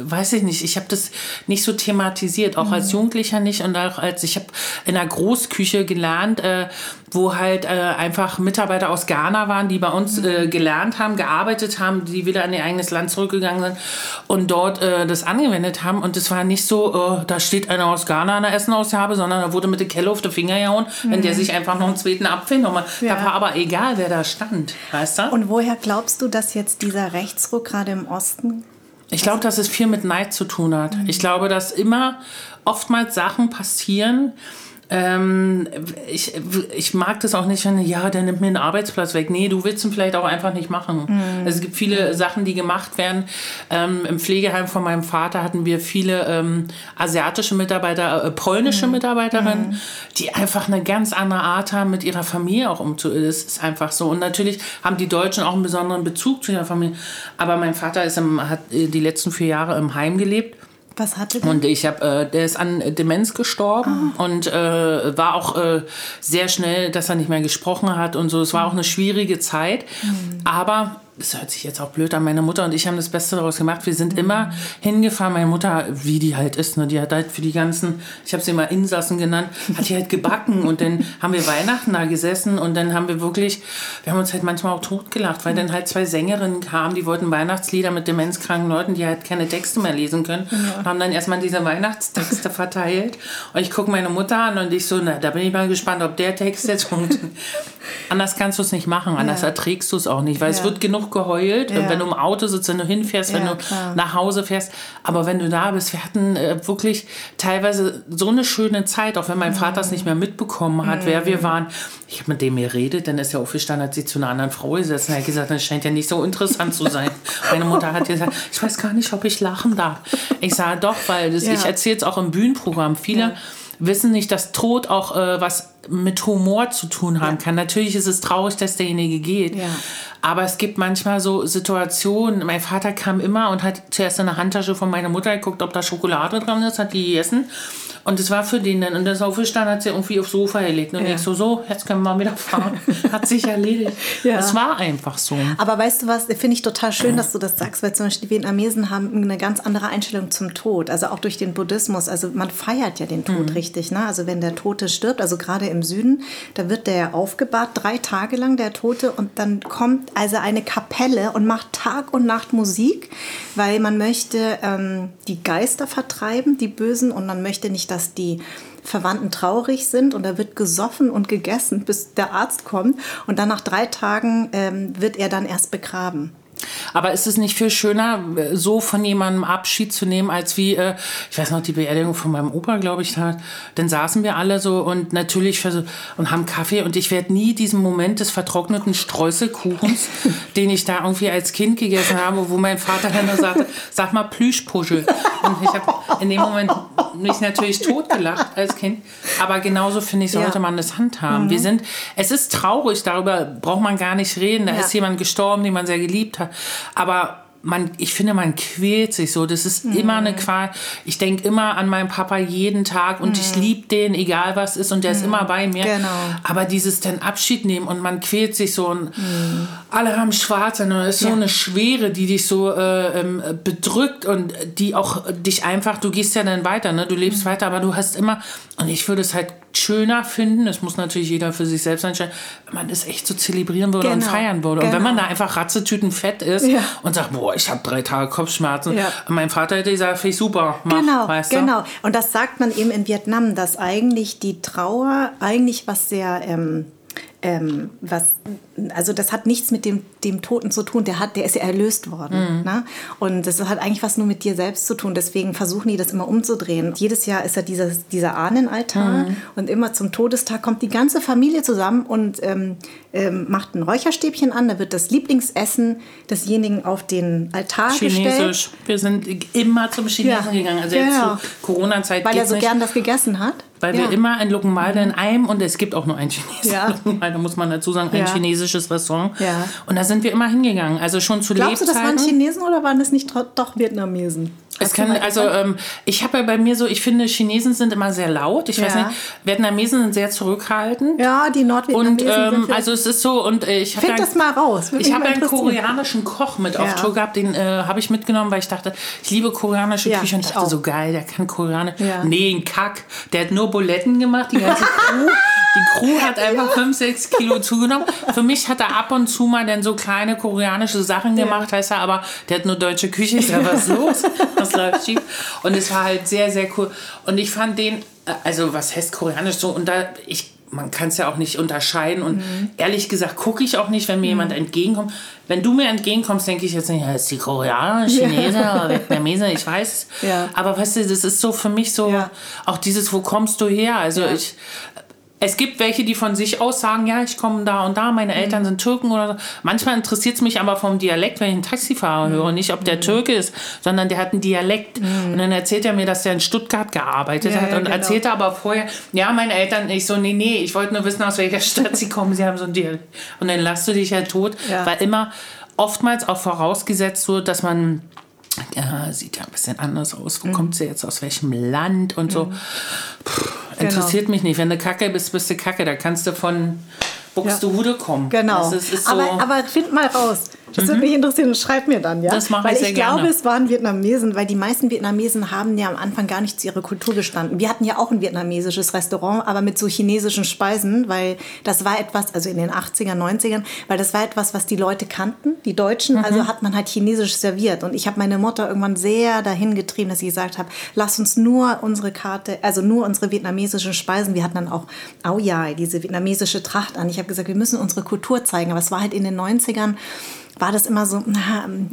[SPEAKER 1] weiß ich nicht, ich habe das nicht so thematisiert, auch mhm. als Jugendlicher nicht und auch als, ich habe in der Großküche gelernt, äh, wo halt äh, einfach Mitarbeiter aus Ghana waren, die bei uns mhm. äh, gelernt haben, gearbeitet haben, die wieder in ihr eigenes Land zurückgegangen sind und dort äh, das angewendet haben. Und es war nicht so, oh, da steht einer aus Ghana an der Essenausgabe, sondern da wurde mit der Kelle auf den Finger gehauen, mhm. wenn der mhm. sich einfach noch einen zweiten Apfel nochmal. Ja. Da war aber egal, wer da stand, weißt du?
[SPEAKER 2] Und woher glaubst du, dass jetzt dieser Rechtsruck gerade im Osten
[SPEAKER 1] ich glaube, dass es viel mit Neid zu tun hat. Mhm. Ich glaube, dass immer oftmals Sachen passieren, ähm, ich, ich mag das auch nicht, wenn, ja, der nimmt mir einen Arbeitsplatz weg. Nee, du willst ihn vielleicht auch einfach nicht machen. Mhm. Also es gibt viele Sachen, die gemacht werden. Ähm, Im Pflegeheim von meinem Vater hatten wir viele ähm, asiatische Mitarbeiter, äh, polnische mhm. Mitarbeiterinnen, mhm. die einfach eine ganz andere Art haben, mit ihrer Familie auch umzugehen. Das ist einfach so. Und natürlich haben die Deutschen auch einen besonderen Bezug zu ihrer Familie. Aber mein Vater ist im, hat äh, die letzten vier Jahre im Heim gelebt
[SPEAKER 2] Was hatte der?
[SPEAKER 1] Und ich habe, äh, der ist an Demenz gestorben ah. und äh, war auch äh, sehr schnell, dass er nicht mehr gesprochen hat und so. Es war auch eine schwierige Zeit. Mhm. Aber das hört sich jetzt auch blöd an, meine Mutter und ich haben das Beste daraus gemacht. Wir sind mhm. immer hingefahren. Meine Mutter, wie die halt ist, ne, die hat halt für die ganzen, ich habe sie immer Insassen genannt, hat die halt gebacken und dann haben wir Weihnachten da gesessen und dann haben wir wirklich, wir haben uns halt manchmal auch totgelacht, weil mhm. dann halt zwei Sängerinnen kamen, die wollten Weihnachtslieder mit demenzkranken Leuten, die halt keine Texte mehr lesen können, ja. haben dann erstmal diese Weihnachtstexte verteilt und ich gucke meine Mutter an und ich so, na, da bin ich mal gespannt, ob der Text jetzt kommt. anders kannst du es nicht machen, anders ja. erträgst du es auch nicht, weil ja. es wird genug geheult, ja. wenn du im Auto sitzt, wenn du hinfährst, wenn du klar. nach Hause fährst. Aber wenn du da bist, wir hatten äh, wirklich teilweise so eine schöne Zeit, auch wenn mein Vater es nicht mehr mitbekommen hat, mhm. wer wir waren. Ich habe mit dem geredet, dann ist er aufgestanden, hat sich zu einer anderen Frau gesetzt und hat gesagt, das scheint ja nicht so interessant zu sein. Meine Mutter hat gesagt, ich weiß gar nicht, ob ich lachen darf. Ich sage doch, weil das, ich erzähle es auch im Bühnenprogramm. Viele wissen nicht, dass Tod auch äh, was mit Humor zu tun haben ja. kann. Natürlich ist es traurig, dass derjenige geht. Ja. Aber es gibt manchmal so Situationen. Mein Vater kam immer und hat zuerst in der Handtasche von meiner Mutter geguckt, ob da Schokolade dran ist, hat die gegessen. Und das war für den dann. Und das aufgestanden hat sie irgendwie aufs Sofa gelegt. Und ja. ich so, so, jetzt können wir wieder fahren. hat sich erledigt. ja. Es war einfach so.
[SPEAKER 2] Aber weißt du was, finde ich total schön, dass du das sagst, weil zum Beispiel die Vietnamesen haben eine ganz andere Einstellung zum Tod. Also auch durch den Buddhismus. Also man feiert ja den Tod mhm. richtig. Ne? Also wenn der Tote stirbt, also gerade im Süden, da wird der aufgebahrt, drei Tage lang, der Tote. Und dann kommt also eine Kapelle und macht Tag und Nacht Musik, weil man möchte ähm, die Geister vertreiben, die Bösen. Und man möchte nicht, dass die Verwandten traurig sind und da wird gesoffen und gegessen, bis der Arzt kommt und dann nach drei Tagen ähm, wird er dann erst begraben.
[SPEAKER 1] Aber ist es nicht viel schöner, so von jemandem Abschied zu nehmen, als wie, äh, ich weiß noch, die Beerdigung von meinem Opa, glaube ich, da, dann saßen wir alle so und natürlich und haben Kaffee und ich werde nie diesen Moment des vertrockneten Streuselkuchens, den ich da irgendwie als Kind gegessen habe, wo mein Vater dann nur sagte, sag mal Plüschpuschel. Und ich habe in dem Moment mich natürlich totgelacht als Kind. Aber genauso finde ich, sollte ja. man das handhaben. Mhm. Wir sind, es ist traurig, darüber braucht man gar nicht reden. Da ja. ist jemand gestorben, den man sehr geliebt hat. Aber man, ich finde, man quält sich so. Das ist mhm. immer eine Qual. Ich denke immer an meinen Papa jeden Tag und mhm. ich liebe den, egal was ist, und der mhm. ist immer bei mir. Genau. Aber dieses dann Abschied nehmen und man quält sich so und mhm. alle haben schwarz und es ist ja. so eine Schwere, die dich so äh, ähm, bedrückt und die auch dich einfach, du gehst ja dann weiter, ne? du lebst mhm. weiter, aber du hast immer, und ich würde es halt schöner finden, das muss natürlich jeder für sich selbst entscheiden, wenn man das echt so zelebrieren würde genau. und feiern würde. Genau. Und wenn man genau. da einfach Ratzetüten fett ist ja. und sagt, boah, ich habe drei Tage Kopfschmerzen. Ja. mein Vater hätte gesagt, finde ich super, mach,
[SPEAKER 2] genau, weißt du? Genau, und das sagt man eben in Vietnam, dass eigentlich die Trauer eigentlich was sehr... Ähm, ähm, was, also das hat nichts mit dem, dem Toten zu tun, der, hat, der ist ja erlöst worden. Mhm. Ne? Und das hat eigentlich was nur mit dir selbst zu tun. Deswegen versuchen die das immer umzudrehen. Jedes Jahr ist ja dieses, dieser Ahnenaltar mhm. und immer zum Todestag kommt die ganze Familie zusammen und ähm, ähm, macht ein Räucherstäbchen an. Da wird das Lieblingsessen desjenigen auf den Altar Chinesisch. gestellt.
[SPEAKER 1] Wir sind immer zum Chinesen ja. gegangen. Also ja, jetzt zur Corona-Zeit.
[SPEAKER 2] Weil er so nicht. gern das gegessen hat
[SPEAKER 1] weil ja. wir immer ein Luckenwalde in einem und es gibt auch nur ein chinesisches ja. Luckenwalde, muss man dazu sagen, ein ja. Chinesisches Restaurant. Ja. Und da sind wir immer hingegangen, also schon zu
[SPEAKER 2] Glaubst Lebzeiten. Glaubst du, das waren Chinesen oder waren das nicht doch Vietnamesen?
[SPEAKER 1] Es kann, also ähm, ich habe ja bei mir so, ich finde, Chinesen sind immer sehr laut. Ich ja. weiß nicht, Vietnamesen sind sehr zurückhaltend.
[SPEAKER 2] Ja, die Nordvietnamesen
[SPEAKER 1] und, ähm, sind Also es ist so und äh, ich habe
[SPEAKER 2] das mal raus.
[SPEAKER 1] Ich habe einen koreanischen Koch mit ja. auf Tour gehabt, den äh, habe ich mitgenommen, weil ich dachte, ich liebe koreanische ja, Küche und dachte auch. so geil, der kann Koreanisch. Ja. Nee, ein Kack. Der hat nur Buletten gemacht, die ganze Crew. Die Crew hat einfach 5, 6 Kilo zugenommen. Für mich hat er ab und zu mal dann so kleine koreanische Sachen gemacht, ja. heißt er, aber der hat nur deutsche Küche. Ist ja was los? Was läuft schief? Und es war halt sehr, sehr cool. Und ich fand den, äh, also was heißt koreanisch so? Und da, ich man kann es ja auch nicht unterscheiden. Und mhm. ehrlich gesagt gucke ich auch nicht, wenn mir mhm. jemand entgegenkommt. Wenn du mir entgegenkommst, denke ich jetzt nicht, ja, ist die Koreaner, Chinese ja. oder Vietnamese, ich weiß. Ja. Aber weißt du, das ist so für mich so, ja. auch dieses, wo kommst du her? Also ich, es gibt welche, die von sich aus sagen, ja, ich komme da und da, meine Eltern mhm. sind Türken oder so. Manchmal interessiert es mich aber vom Dialekt, wenn ich einen Taxifahrer mhm. höre, nicht ob der mhm. Türke ist, sondern der hat einen Dialekt. Mhm. Und dann erzählt er mir, dass der in Stuttgart gearbeitet ja, hat und genau. erzählt er aber vorher, ja, meine Eltern, ich so, nee, nee, ich wollte nur wissen, aus welcher Stadt sie kommen, sie haben so einen Dialekt. Und dann lachst du dich ja tot, ja. weil immer oftmals auch vorausgesetzt wird, dass man Ja, sieht ja ein bisschen anders aus. Wo mhm. kommt sie jetzt aus welchem Land und so? Mhm. Puh, interessiert genau. mich nicht. Wenn du Kacke bist, bist du Kacke. Da kannst du von Buxtehude kommen.
[SPEAKER 2] Genau. Ist, ist so aber, aber find mal raus. Das mhm. würde mich interessieren und schreib mir dann, ja.
[SPEAKER 1] Das mache
[SPEAKER 2] ich
[SPEAKER 1] sehr
[SPEAKER 2] ich
[SPEAKER 1] gerne.
[SPEAKER 2] glaube, es waren Vietnamesen, weil die meisten Vietnamesen haben ja am Anfang gar nicht zu ihrer Kultur gestanden. Wir hatten ja auch ein vietnamesisches Restaurant, aber mit so chinesischen Speisen, weil das war etwas, also in den 80er, 90ern, weil das war etwas, was die Leute kannten, die Deutschen, mhm. also hat man halt chinesisch serviert. Und ich habe meine Mutter irgendwann sehr dahin getrieben, dass sie gesagt habe, lass uns nur unsere Karte, also nur unsere vietnamesischen Speisen. Wir hatten dann auch Au ja, diese vietnamesische Tracht an. Ich habe gesagt, wir müssen unsere Kultur zeigen. Aber es war halt in den 90ern war das immer so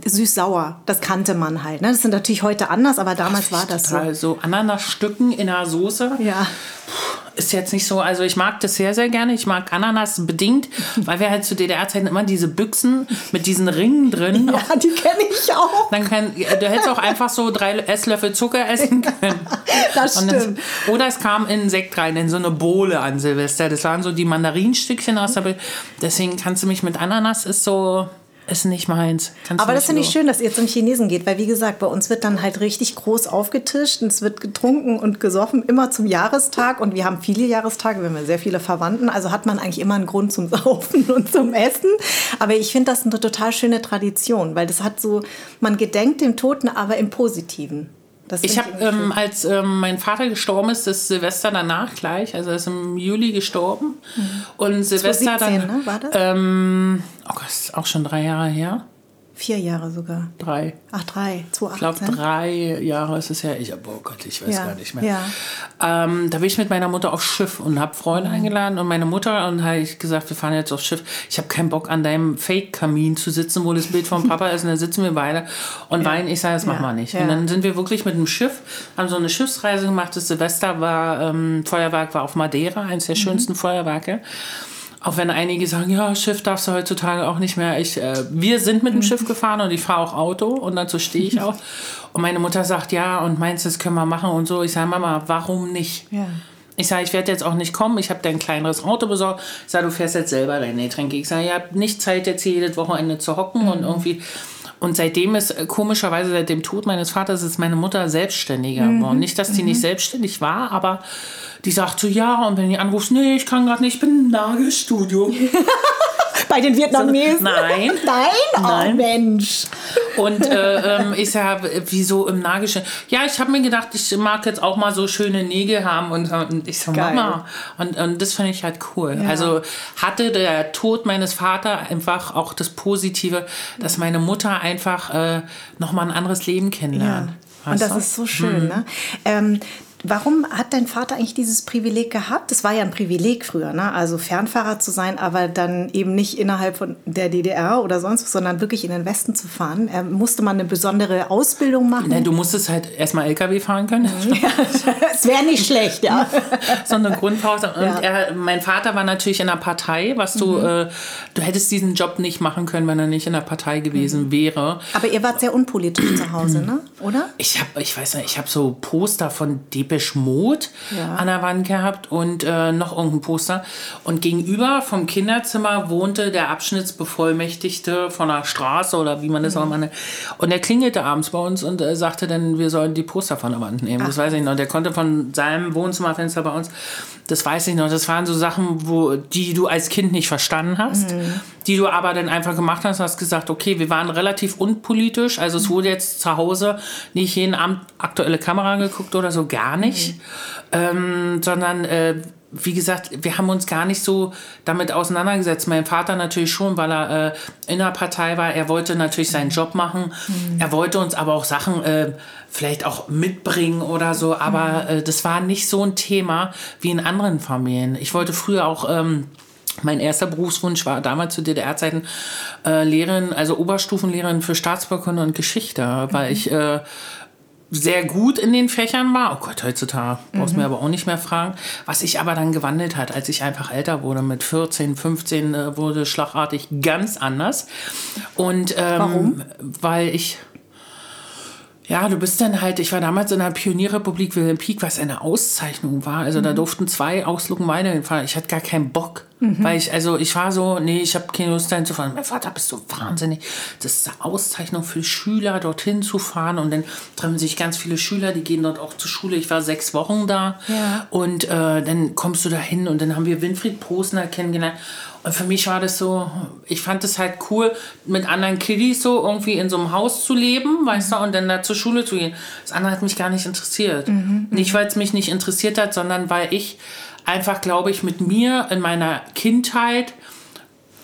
[SPEAKER 2] süß-sauer. Das kannte man halt. Ne? Das sind natürlich heute anders, aber damals Ach, war das
[SPEAKER 1] total so. So Ananasstücken in der Soße.
[SPEAKER 2] Ja.
[SPEAKER 1] Ist jetzt nicht so, also ich mag das sehr, sehr gerne. Ich mag Ananas bedingt, weil wir halt zu DDR-Zeiten immer diese Büchsen mit diesen Ringen drin.
[SPEAKER 2] Ja, die kenne ich auch.
[SPEAKER 1] Dann kann, du hättest auch einfach so drei Esslöffel Zucker essen können.
[SPEAKER 2] das stimmt.
[SPEAKER 1] Das, oder es kam in Sekt rein, in so eine Bohle an Silvester. Das waren so die Mandarinstückchen aus der Deswegen kannst du mich mit Ananas ist so ist nicht meins.
[SPEAKER 2] Kannst Aber das finde ich schön, dass ihr zum Chinesen geht, weil wie gesagt, bei uns wird dann halt richtig groß aufgetischt und es wird getrunken und gesoffen, immer zum Jahrestag und wir haben viele Jahrestage, wir haben ja sehr viele Verwandten, also hat man eigentlich immer einen Grund zum Saufen und zum Essen. Aber ich finde das eine total schöne Tradition, weil das hat so, man gedenkt dem Toten, aber im Positiven.
[SPEAKER 1] Das ich habe, ähm, als ähm, mein Vater gestorben ist, das Silvester danach gleich, also er ist im Juli gestorben. Mhm. Und Silvester 2017, dann. Ne, war das? Ähm, oh Gott, ist auch schon drei Jahre her.
[SPEAKER 2] Vier Jahre sogar.
[SPEAKER 1] Drei.
[SPEAKER 2] Ach, drei. 2018.
[SPEAKER 1] Ich glaube, drei Jahre ist es her. Ich, oh Gott, ich weiß
[SPEAKER 2] ja.
[SPEAKER 1] gar nicht mehr.
[SPEAKER 2] Ja.
[SPEAKER 1] Ähm, da bin ich mit meiner Mutter aufs Schiff und habe Freunde mhm. eingeladen und meine Mutter und habe ich gesagt, wir fahren jetzt aufs Schiff. Ich habe keinen Bock an deinem Fake-Kamin zu sitzen, wo das Bild vom Papa ist und dann sitzen wir beide und ja. weinen. Ich sage, das ja. machen wir nicht. Und dann sind wir wirklich mit dem Schiff, haben so eine Schiffsreise gemacht. Das Silvester war, ähm, Feuerwerk war auf Madeira, eines der mhm. schönsten Feuerwerke. Auch wenn einige sagen, ja, Schiff darfst du heutzutage auch nicht mehr. Ich, äh, wir sind mit dem Schiff gefahren und ich fahre auch Auto und dazu stehe ich auch. Und meine Mutter sagt, ja, und meinst du, das können wir machen und so. Ich sage, Mama, warum nicht?
[SPEAKER 2] Ja.
[SPEAKER 1] Ich sage, ich werde jetzt auch nicht kommen. Ich habe dir ein kleineres Auto besorgt. Ich sage, du fährst jetzt selber deine Getränke. Ich sage, ihr habt nicht Zeit, jetzt hier jedes Wochenende zu hocken mhm. und irgendwie. Und seitdem ist, äh, komischerweise seit dem Tod meines Vaters, ist meine Mutter selbstständiger mhm. geworden. Nicht, dass sie mhm. nicht selbstständig war, aber die sagt so, ja, und wenn die anrufst, nee, ich kann gerade nicht, ich bin im Nagelstudio.
[SPEAKER 2] Bei den Vietnamesen?
[SPEAKER 1] Nein.
[SPEAKER 2] Nein? Oh, Nein. Mensch.
[SPEAKER 1] Und äh, ähm, ich sage, wieso im Nagischen? Ja, ich habe mir gedacht, ich mag jetzt auch mal so schöne Nägel haben. Und, und ich so, Mama. Und, und das fand ich halt cool. Ja. Also hatte der Tod meines Vaters einfach auch das Positive, dass meine Mutter einfach äh, nochmal ein anderes Leben kennenlernt.
[SPEAKER 2] Ja. Und das ist so schön. Hm. Ne? Ähm, Warum hat dein Vater eigentlich dieses Privileg gehabt? Das war ja ein Privileg früher, ne? also Fernfahrer zu sein, aber dann eben nicht innerhalb von der DDR oder sonst was, sondern wirklich in den Westen zu fahren. Ähm, musste man eine besondere Ausbildung machen?
[SPEAKER 1] Nein, du musstest halt erstmal LKW fahren können.
[SPEAKER 2] Ja, es wäre nicht schlecht, ja.
[SPEAKER 1] so eine Grundpause. Und ja. er, mein Vater war natürlich in der Partei, was du, mhm. äh, du hättest diesen Job nicht machen können, wenn er nicht in der Partei gewesen mhm. wäre.
[SPEAKER 2] Aber ihr wart sehr unpolitisch zu Hause, ne? oder?
[SPEAKER 1] Ich habe, ich weiß nicht, ich habe so Poster von DP Depeche Mode ja. an der Wand gehabt und äh, noch irgendein Poster. Und gegenüber vom Kinderzimmer wohnte der Abschnittsbevollmächtigte von der Straße oder wie man das mhm. auch immer nennt. Und er klingelte abends bei uns und äh, sagte dann, wir sollen die Poster von der Wand nehmen. Ach. Das weiß ich noch. Der konnte von seinem Wohnzimmerfenster bei uns, das weiß ich noch. Das waren so Sachen, wo, die du als Kind nicht verstanden hast. Mhm die du aber dann einfach gemacht hast, hast gesagt, okay, wir waren relativ unpolitisch, also es wurde jetzt zu Hause nicht jeden Abend aktuelle Kamera geguckt oder so, gar nicht, mhm. ähm, sondern äh, wie gesagt, wir haben uns gar nicht so damit auseinandergesetzt. Mein Vater natürlich schon, weil er äh, in der Partei war. Er wollte natürlich seinen Job machen. Mhm. Er wollte uns aber auch Sachen äh, vielleicht auch mitbringen oder so. Aber mhm. äh, das war nicht so ein Thema wie in anderen Familien. Ich wollte früher auch ähm, mein erster Berufswunsch war damals zu DDR-Zeiten äh, Lehrerin, also Oberstufenlehrerin für Staatsbürgerkunde und Geschichte, weil mhm. ich äh, sehr gut in den Fächern war. Oh Gott, heutzutage brauchst du mhm. mir aber auch nicht mehr fragen. Was sich aber dann gewandelt hat, als ich einfach älter wurde, mit 14, 15 äh, wurde schlagartig ganz anders. Und ähm,
[SPEAKER 2] Warum?
[SPEAKER 1] Weil ich ja, du bist dann halt, ich war damals in der Pionierrepublik Wilhelm Pieck, was eine Auszeichnung war. Also mhm. da durften zwei Ausfluggen Weine hinfahren. Ich hatte gar keinen Bock Mhm. Weil ich, also ich war so, nee, ich habe keine Lust dahin zu fahren. Mein Vater, bist du wahnsinnig. Das ist eine Auszeichnung für Schüler, dorthin zu fahren. Und dann treffen sich ganz viele Schüler, die gehen dort auch zur Schule. Ich war sechs Wochen da. Ja. Und äh, dann kommst du da hin und dann haben wir Winfried Posner kennengelernt. Für mich war das so, ich fand es halt cool, mit anderen Kiddies so irgendwie in so einem Haus zu leben, weißt mhm. du, und dann da zur Schule zu gehen. Das andere hat mich gar nicht interessiert. Mhm. Nicht, weil es mich nicht interessiert hat, sondern weil ich einfach, glaube ich, mit mir in meiner Kindheit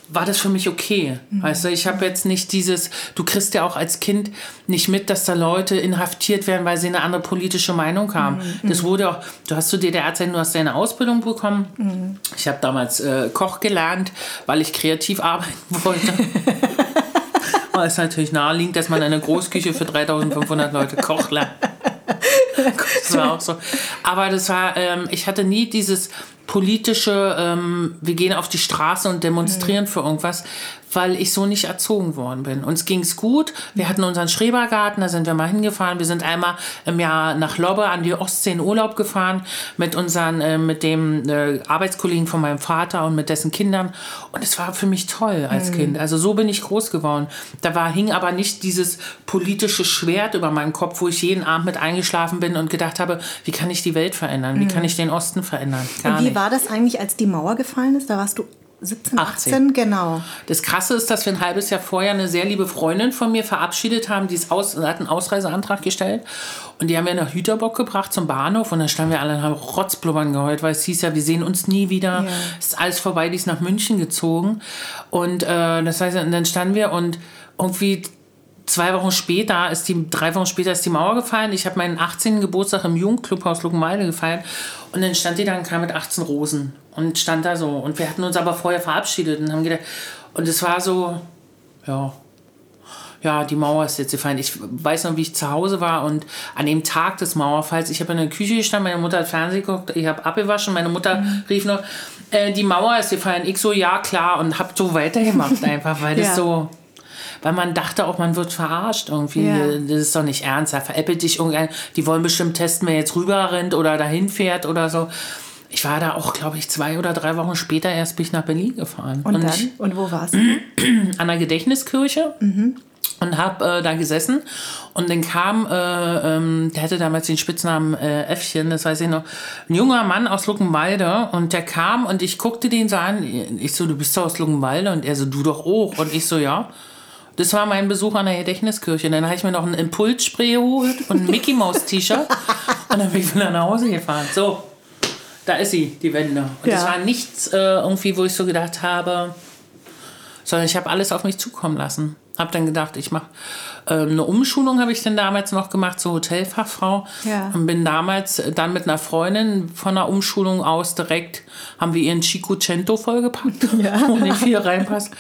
[SPEAKER 1] war das für mich okay. Mhm. Weißt du, ich habe jetzt nicht dieses, du kriegst ja auch als Kind nicht mit, dass da Leute inhaftiert werden, weil sie eine andere politische Meinung haben. Mhm. Das wurde auch, du hast zu DDR-Zeiten, du hast deine Ausbildung bekommen. Mhm. Ich habe damals äh, Koch gelernt, weil ich kreativ arbeiten wollte. Es ist natürlich naheliegend, dass man eine Großküche für 3500 Leute kocht lernt. Das war auch so. Aber das war, ähm, ich hatte nie dieses politische, ähm, wir gehen auf die Straße und demonstrieren mhm. für irgendwas, weil ich so nicht erzogen worden bin. Uns ging es gut. Wir hatten unseren Schrebergarten, da sind wir mal hingefahren. Wir sind einmal im Jahr nach Lobbe an die Ostsee in Urlaub gefahren mit unseren, äh, mit dem äh, Arbeitskollegen von meinem Vater und mit dessen Kindern. Und es war für mich toll als mhm. Kind. Also so bin ich groß geworden. Da war, hing aber nicht dieses politische Schwert über meinen Kopf, wo ich jeden Abend mit eingeschlafen bin und gedacht habe, wie kann ich die Welt verändern? Wie mhm. kann ich den Osten verändern?
[SPEAKER 2] Gar und wie nicht. war das eigentlich, als die Mauer gefallen ist? Da warst du 17, 18, 18, genau.
[SPEAKER 1] Das Krasse ist, dass wir ein halbes Jahr vorher eine sehr liebe Freundin von mir verabschiedet haben, die aus, hat einen Ausreiseantrag gestellt und die haben wir nach Hüterbock gebracht zum Bahnhof und dann standen wir alle und haben Rotzblubbern geheult, weil es hieß ja, wir sehen uns nie wieder, ja. ist alles vorbei, die ist nach München gezogen und äh, das heißt, dann standen wir und irgendwie zwei Wochen später ist die, drei Wochen später ist die Mauer gefallen. Ich habe meinen 18. Geburtstag im Jugendclubhaus Luckenwalde gefeiert. Und dann stand die da und kam mit 18 Rosen und stand da so. Und wir hatten uns aber vorher verabschiedet und haben gedacht, und es war so, ja, ja, die Mauer ist jetzt gefallen. Ich weiß noch, wie ich zu Hause war und an dem Tag des Mauerfalls, ich habe in der Küche gestanden, meine Mutter hat Fernsehen geguckt, ich habe abgewaschen, meine Mutter mhm. rief noch, äh, die Mauer ist gefallen. Ich so, ja, klar, und habe so weitergemacht einfach, weil ja. das so weil man dachte auch, man wird verarscht irgendwie. Ja. Das ist doch nicht ernst. Da veräppelt dich irgendein, die wollen bestimmt testen, wer jetzt rüber rennt oder dahin fährt oder so. Ich war da auch, glaube ich, zwei oder drei Wochen später erst bin ich nach Berlin gefahren.
[SPEAKER 2] Und, und dann? Ich, und wo warst du?
[SPEAKER 1] An der Gedächtniskirche. Mhm und habe äh, da gesessen und dann kam, äh, ähm, der hatte damals den Spitznamen äh, Äffchen, das weiß ich noch, ein junger Mann aus Luckenwalde und der kam und ich guckte den so an, ich so, du bist doch aus Luckenwalde und er so, du doch auch und ich so, ja. Das war mein Besuch an der Gedächtniskirche. Dann habe ich mir noch ein Impulsspray geholt und ein Mickey Mouse T-Shirt und dann bin ich wieder nach Hause gefahren. So, da ist sie, die Wende. Und ja. das war nichts äh, irgendwie, wo ich so gedacht habe, sondern ich habe alles auf mich zukommen lassen. Habe dann gedacht, ich mache äh, eine Umschulung, habe ich dann damals noch gemacht zur Hotelfachfrau. Ja. Und bin damals dann mit einer Freundin von der Umschulung aus direkt, haben wir ihren Chico Cento vollgepackt, ja. wo nicht viel reinpasst.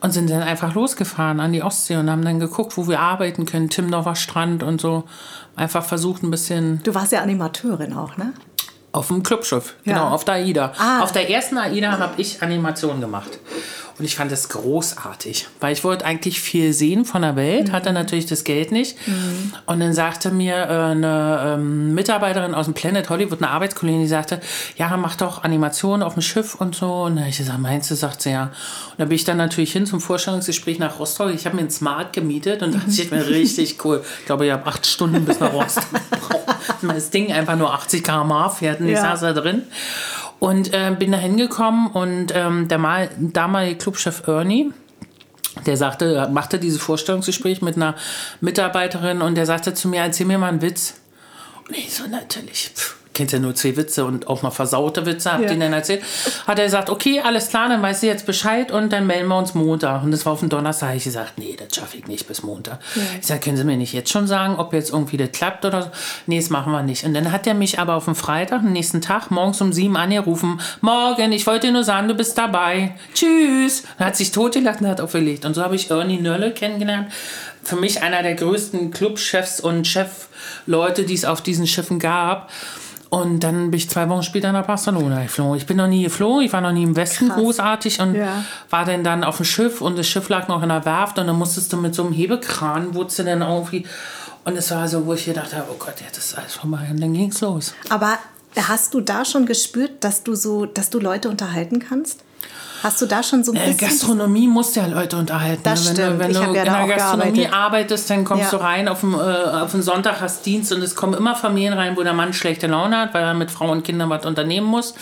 [SPEAKER 1] Und sind dann einfach losgefahren an die Ostsee und haben dann geguckt, wo wir arbeiten können. Timdorfer Strand und so. Einfach versucht ein bisschen.
[SPEAKER 2] Du warst ja Animateurin auch, ne?
[SPEAKER 1] Auf dem Clubschiff, ja. genau, auf der AIDA. Ah. Auf der ersten AIDA habe ich Animationen gemacht. Und ich fand das großartig, weil ich wollte eigentlich viel sehen von der Welt, mhm. hatte natürlich das Geld nicht. Mhm. Und dann sagte mir äh, eine ähm, Mitarbeiterin aus dem Planet Hollywood, eine Arbeitskollegin, die sagte, ja, mach doch Animationen auf dem Schiff und so. Und dann habe ich gesagt, meinst du, sagt sie ja. Und da bin ich dann natürlich hin zum Vorstellungsgespräch nach Rostock. Ich habe mir ein Smart gemietet und das sieht mir richtig cool. Ich glaube, ich habe acht Stunden bis nach Rostock. das Ding einfach nur 80 km/h fährt und ich saß da drin. Und äh, bin da hingekommen und ähm, der mal, damalige Clubchef Ernie, der sagte, machte dieses Vorstellungsgespräch mit einer Mitarbeiterin und der sagte zu mir, erzähl mir mal einen Witz. Und ich so, natürlich, pff, kennt ja nur zwei Witze und auch mal versaute Witze, habt ja. ihr dann erzählt. Hat er gesagt, okay, alles klar, dann weiß sie jetzt Bescheid und dann melden wir uns Montag. Und das war auf den Donnerstag. Ich gesagt, nee, das schaffe ich nicht bis Montag. Ja. Ich sage, können Sie mir nicht jetzt schon sagen, ob jetzt irgendwie das klappt oder so? Nee, das machen wir nicht. Und dann hat er mich aber auf den Freitag, den nächsten Tag, morgens um sieben angerufen. Morgen, ich wollte nur sagen, du bist dabei. Tschüss. Und hat sich totgelacht und hat aufgelegt. Und so habe ich Ernie Nölle kennengelernt. Für mich einer der größten Clubchefs und Chefleute, die es auf diesen Schiffen gab. Und dann bin ich zwei Wochen später nach Barcelona geflogen. Ich bin noch nie geflogen, ich war noch nie im Westen Krass. großartig und ja. war dann dann auf dem Schiff und das Schiff lag noch in der Werft und dann musstest du mit so einem Hebekran, wurdest du dann irgendwie. Und es war so, wo ich gedacht habe, oh Gott, jetzt ist alles vorbei. Und dann ging es los.
[SPEAKER 2] Aber hast du da schon gespürt, dass du so, dass du Leute unterhalten kannst? Hast du da schon so ein
[SPEAKER 1] äh, bisschen... Äh, Gastronomie muss ja Leute unterhalten.
[SPEAKER 2] Das
[SPEAKER 1] wenn
[SPEAKER 2] stimmt.
[SPEAKER 1] Du, wenn du
[SPEAKER 2] ja
[SPEAKER 1] in der Gastronomie
[SPEAKER 2] gearbeitet.
[SPEAKER 1] arbeitest, dann kommst
[SPEAKER 2] Ja.
[SPEAKER 1] du rein auf den, äh, auf den Sonntag, hast Dienst und es kommen immer Familien rein, wo der Mann schlechte Laune hat, weil er mit Frau und Kindern was unternehmen muss.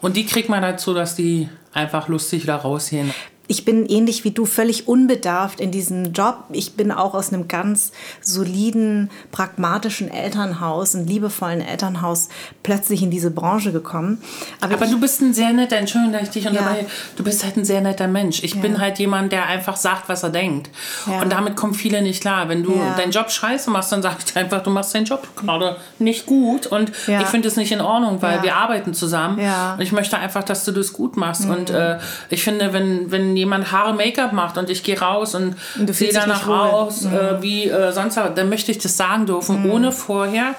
[SPEAKER 1] Und die kriegt man dazu, dass die einfach lustig wieder rausgehen.
[SPEAKER 2] Ich bin ähnlich wie du völlig unbedarft in diesem Job. Ich bin auch aus einem ganz soliden, pragmatischen Elternhaus, einem liebevollen Elternhaus plötzlich in diese Branche gekommen. Aber,
[SPEAKER 1] Aber
[SPEAKER 2] ich,
[SPEAKER 1] du bist ein sehr netter, Entschuldigung, dass ich dich
[SPEAKER 2] Ja.
[SPEAKER 1] unterbreche, du bist halt ein sehr netter Mensch. Ich
[SPEAKER 2] Ja.
[SPEAKER 1] bin halt jemand, der einfach sagt, was er denkt.
[SPEAKER 2] Ja.
[SPEAKER 1] Und damit kommen viele nicht klar. Wenn du
[SPEAKER 2] Ja.
[SPEAKER 1] deinen Job scheiße machst, dann sag ich dir einfach, du machst deinen Job gerade nicht gut. Und
[SPEAKER 2] Ja.
[SPEAKER 1] ich finde es nicht in Ordnung, weil
[SPEAKER 2] Ja.
[SPEAKER 1] wir arbeiten zusammen.
[SPEAKER 2] Ja.
[SPEAKER 1] Und ich möchte einfach, dass du das gut machst.
[SPEAKER 2] Mhm.
[SPEAKER 1] Und äh, ich finde, wenn, wenn jemand Haare Make-up macht und ich gehe raus und,
[SPEAKER 2] Und
[SPEAKER 1] sehe danach.
[SPEAKER 2] Mhm.
[SPEAKER 1] aus äh, wie äh, sonst was, dann möchte ich das sagen dürfen, ohne vorher.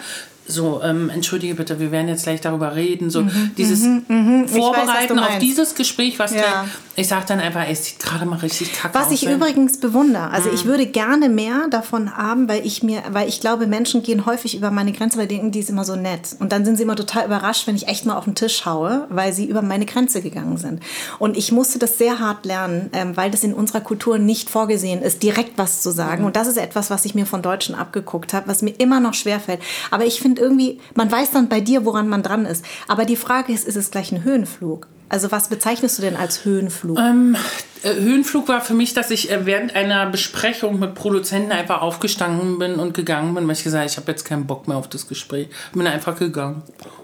[SPEAKER 1] So, ähm, entschuldige bitte, wir werden jetzt gleich darüber reden. So, dieses
[SPEAKER 2] Mhm, weiß, was
[SPEAKER 1] Vorbereiten
[SPEAKER 2] du
[SPEAKER 1] auf dieses Gespräch, was
[SPEAKER 2] Ja.
[SPEAKER 1] gleich, ich sage dann einfach, es sieht gerade mal richtig kacke
[SPEAKER 2] was
[SPEAKER 1] aus.
[SPEAKER 2] ich
[SPEAKER 1] wenn-
[SPEAKER 2] übrigens bewundere, also
[SPEAKER 1] Mhm.
[SPEAKER 2] ich würde gerne mehr davon haben, weil ich mir, weil ich glaube, Menschen gehen häufig über meine Grenze, weil die denken, die ist immer so nett. Und dann sind sie immer total überrascht, wenn ich echt mal auf den Tisch haue, weil sie über meine Grenze gegangen sind. Und ich musste das sehr hart lernen, ähm, weil das in unserer Kultur nicht vorgesehen ist, direkt was zu sagen. Und das ist etwas, was ich mir von Deutschen abgeguckt habe, was mir immer noch schwerfällt. Aber ich finde irgendwie, man weiß dann bei dir, woran man dran ist. Aber die Frage ist, ist es gleich ein Höhenflug? Also was bezeichnest du denn als Höhenflug?
[SPEAKER 1] Ähm, äh, Höhenflug war für mich, dass ich äh, während einer Besprechung mit Produzenten einfach aufgestanden bin und gegangen bin, weil ich gesagt habe, ich habe jetzt keinen Bock mehr auf das Gespräch. Bin einfach gegangen.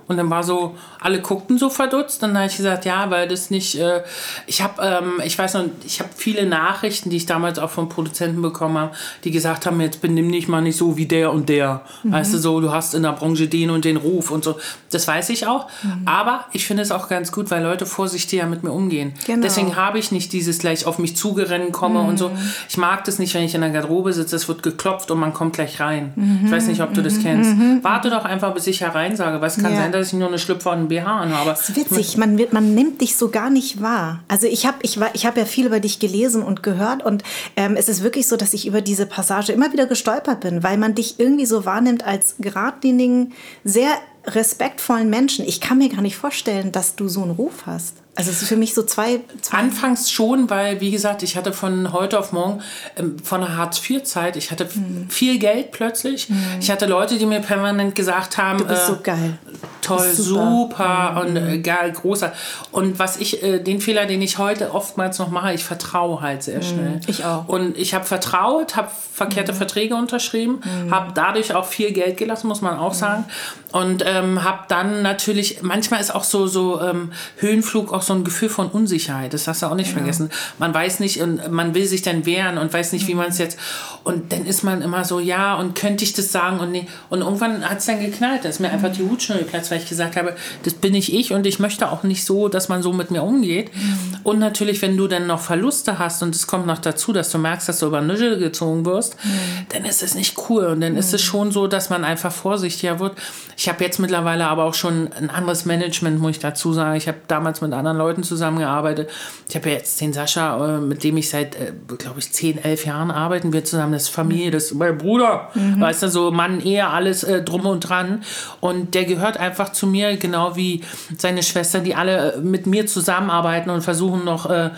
[SPEAKER 1] Und dann war so, alle guckten so verdutzt. Und dann habe ich gesagt, ja, weil das nicht, äh, ich habe, ähm, ich weiß noch, ich habe viele Nachrichten, die ich damals auch von Produzenten bekommen habe, die gesagt haben, jetzt benimm dich mal nicht so wie der und der. Weißt du, so, du hast in der Branche den und den Ruf und so. Das weiß ich auch. Aber ich finde es auch ganz gut, weil Leute vorsichtiger mit mir umgehen.
[SPEAKER 2] Genau.
[SPEAKER 1] Deswegen habe ich nicht dieses gleich auf mich zugerennen komme und so. Ich mag das nicht, wenn ich in der Garderobe sitze, es wird geklopft und man kommt gleich rein. Ich weiß nicht, ob du das kennst. Warte doch einfach, bis ich herein sage, weil es kann
[SPEAKER 2] Ja.
[SPEAKER 1] sein, dass ich nur eine Schlüpfer und einen BH anhabe.
[SPEAKER 2] Das ist witzig, man, wird, man nimmt dich so gar nicht wahr. Also ich habe ich, ich hab ja viel über dich gelesen und gehört und ähm, es ist wirklich so, dass ich über diese Passage immer wieder gestolpert bin, weil man dich irgendwie so wahrnimmt als geradlinigen, sehr respektvollen Menschen. Ich kann mir gar nicht vorstellen, dass du so einen Ruf hast. Also es ist für mich so zwei... zwei
[SPEAKER 1] Anfangs schon, weil, wie gesagt, ich hatte von heute auf morgen, ähm, von der Hartz-IV-Zeit, ich hatte f-
[SPEAKER 2] Hm.
[SPEAKER 1] viel Geld plötzlich. Ich hatte Leute, die mir permanent gesagt haben,
[SPEAKER 2] du bist
[SPEAKER 1] äh,
[SPEAKER 2] so geil.
[SPEAKER 1] toll,
[SPEAKER 2] super.
[SPEAKER 1] super, und äh, geil, großer. Und was ich, äh, den Fehler, den ich heute oftmals noch mache, ich vertraue halt sehr schnell.
[SPEAKER 2] ich auch.
[SPEAKER 1] Und ich habe vertraut, habe verkehrte Verträge unterschrieben, habe dadurch auch viel Geld gelassen, muss man auch sagen. Und ähm, habe dann natürlich, manchmal ist auch so, so ähm, Höhenflug auch so ein Gefühl von Unsicherheit. Das hast du auch nicht vergessen. Man weiß nicht, und man will sich dann wehren und weiß nicht, wie man es jetzt. Und dann ist man immer so, ja, und könnte ich das sagen und nee. Und irgendwann hat es dann geknallt. Da ist mir einfach die Hutschnur geplatzt, weil ich gesagt habe, das bin ich ich und ich möchte auch nicht so, dass man so mit mir umgeht. Und natürlich, wenn du dann noch Verluste hast und es kommt noch dazu, dass du merkst, dass du über Nüschel gezogen wirst, dann ist es nicht cool. Und dann ist es schon so, dass man einfach vorsichtiger wird. Ich habe jetzt mittlerweile aber auch schon ein anderes Management, muss ich dazu sagen. Ich habe damals mit anderen Leuten zusammengearbeitet. Ich habe ja jetzt den Sascha, äh, mit dem ich seit, äh, glaube ich, 10, 11 Jahren arbeiten wir zusammen. Das ist Familie, das ist mein Bruder. Weißt du, so Mann, Ehe, alles äh, drum und dran. Und der gehört einfach zu mir, genau wie seine Schwester, die alle äh, mit mir zusammenarbeiten und versuchen noch äh,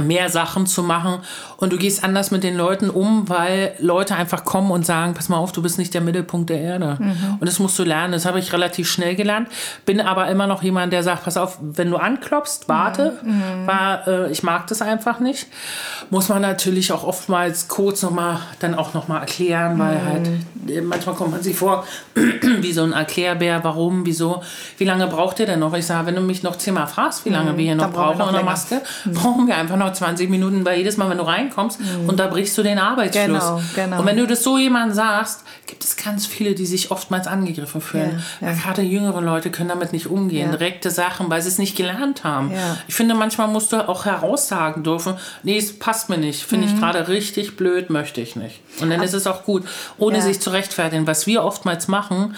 [SPEAKER 1] mehr Sachen zu machen und du gehst anders mit den Leuten um, weil Leute einfach kommen und sagen, pass mal auf, du bist nicht der Mittelpunkt der Erde. Und das musst du lernen. Das habe ich relativ schnell gelernt. Bin aber immer noch jemand, der sagt, pass auf, wenn du anklopfst, warte. War, äh, ich mag das einfach nicht. Muss man natürlich auch oftmals kurz nochmal dann auch nochmal erklären, weil halt äh, manchmal kommt man sich vor wie so ein Erklärbär, warum, wieso, wie lange braucht ihr denn noch? Ich sage, wenn du mich noch zehnmal fragst, wie lange wir hier noch
[SPEAKER 2] brauchen wir noch
[SPEAKER 1] der
[SPEAKER 2] länger.
[SPEAKER 1] Maske, brauchen wir einfach noch 20 Minuten, weil jedes Mal, wenn du reinkommst, unterbrichst du den Arbeitsfluss.
[SPEAKER 2] Genau, genau.
[SPEAKER 1] Und wenn du das so jemandem sagst, gibt es ganz viele, die sich oftmals angegriffen fühlen.
[SPEAKER 2] Ja, ja.
[SPEAKER 1] Gerade jüngere Leute können damit nicht umgehen.
[SPEAKER 2] Ja.
[SPEAKER 1] Direkte Sachen, weil sie es nicht gelernt haben. Ich finde, manchmal musst du auch heraussagen dürfen, nee, es passt mir nicht. Finde
[SPEAKER 2] Mhm.
[SPEAKER 1] ich gerade richtig blöd, möchte ich nicht. Und dann ist es auch gut, ohne sich zu rechtfertigen. Was wir oftmals machen,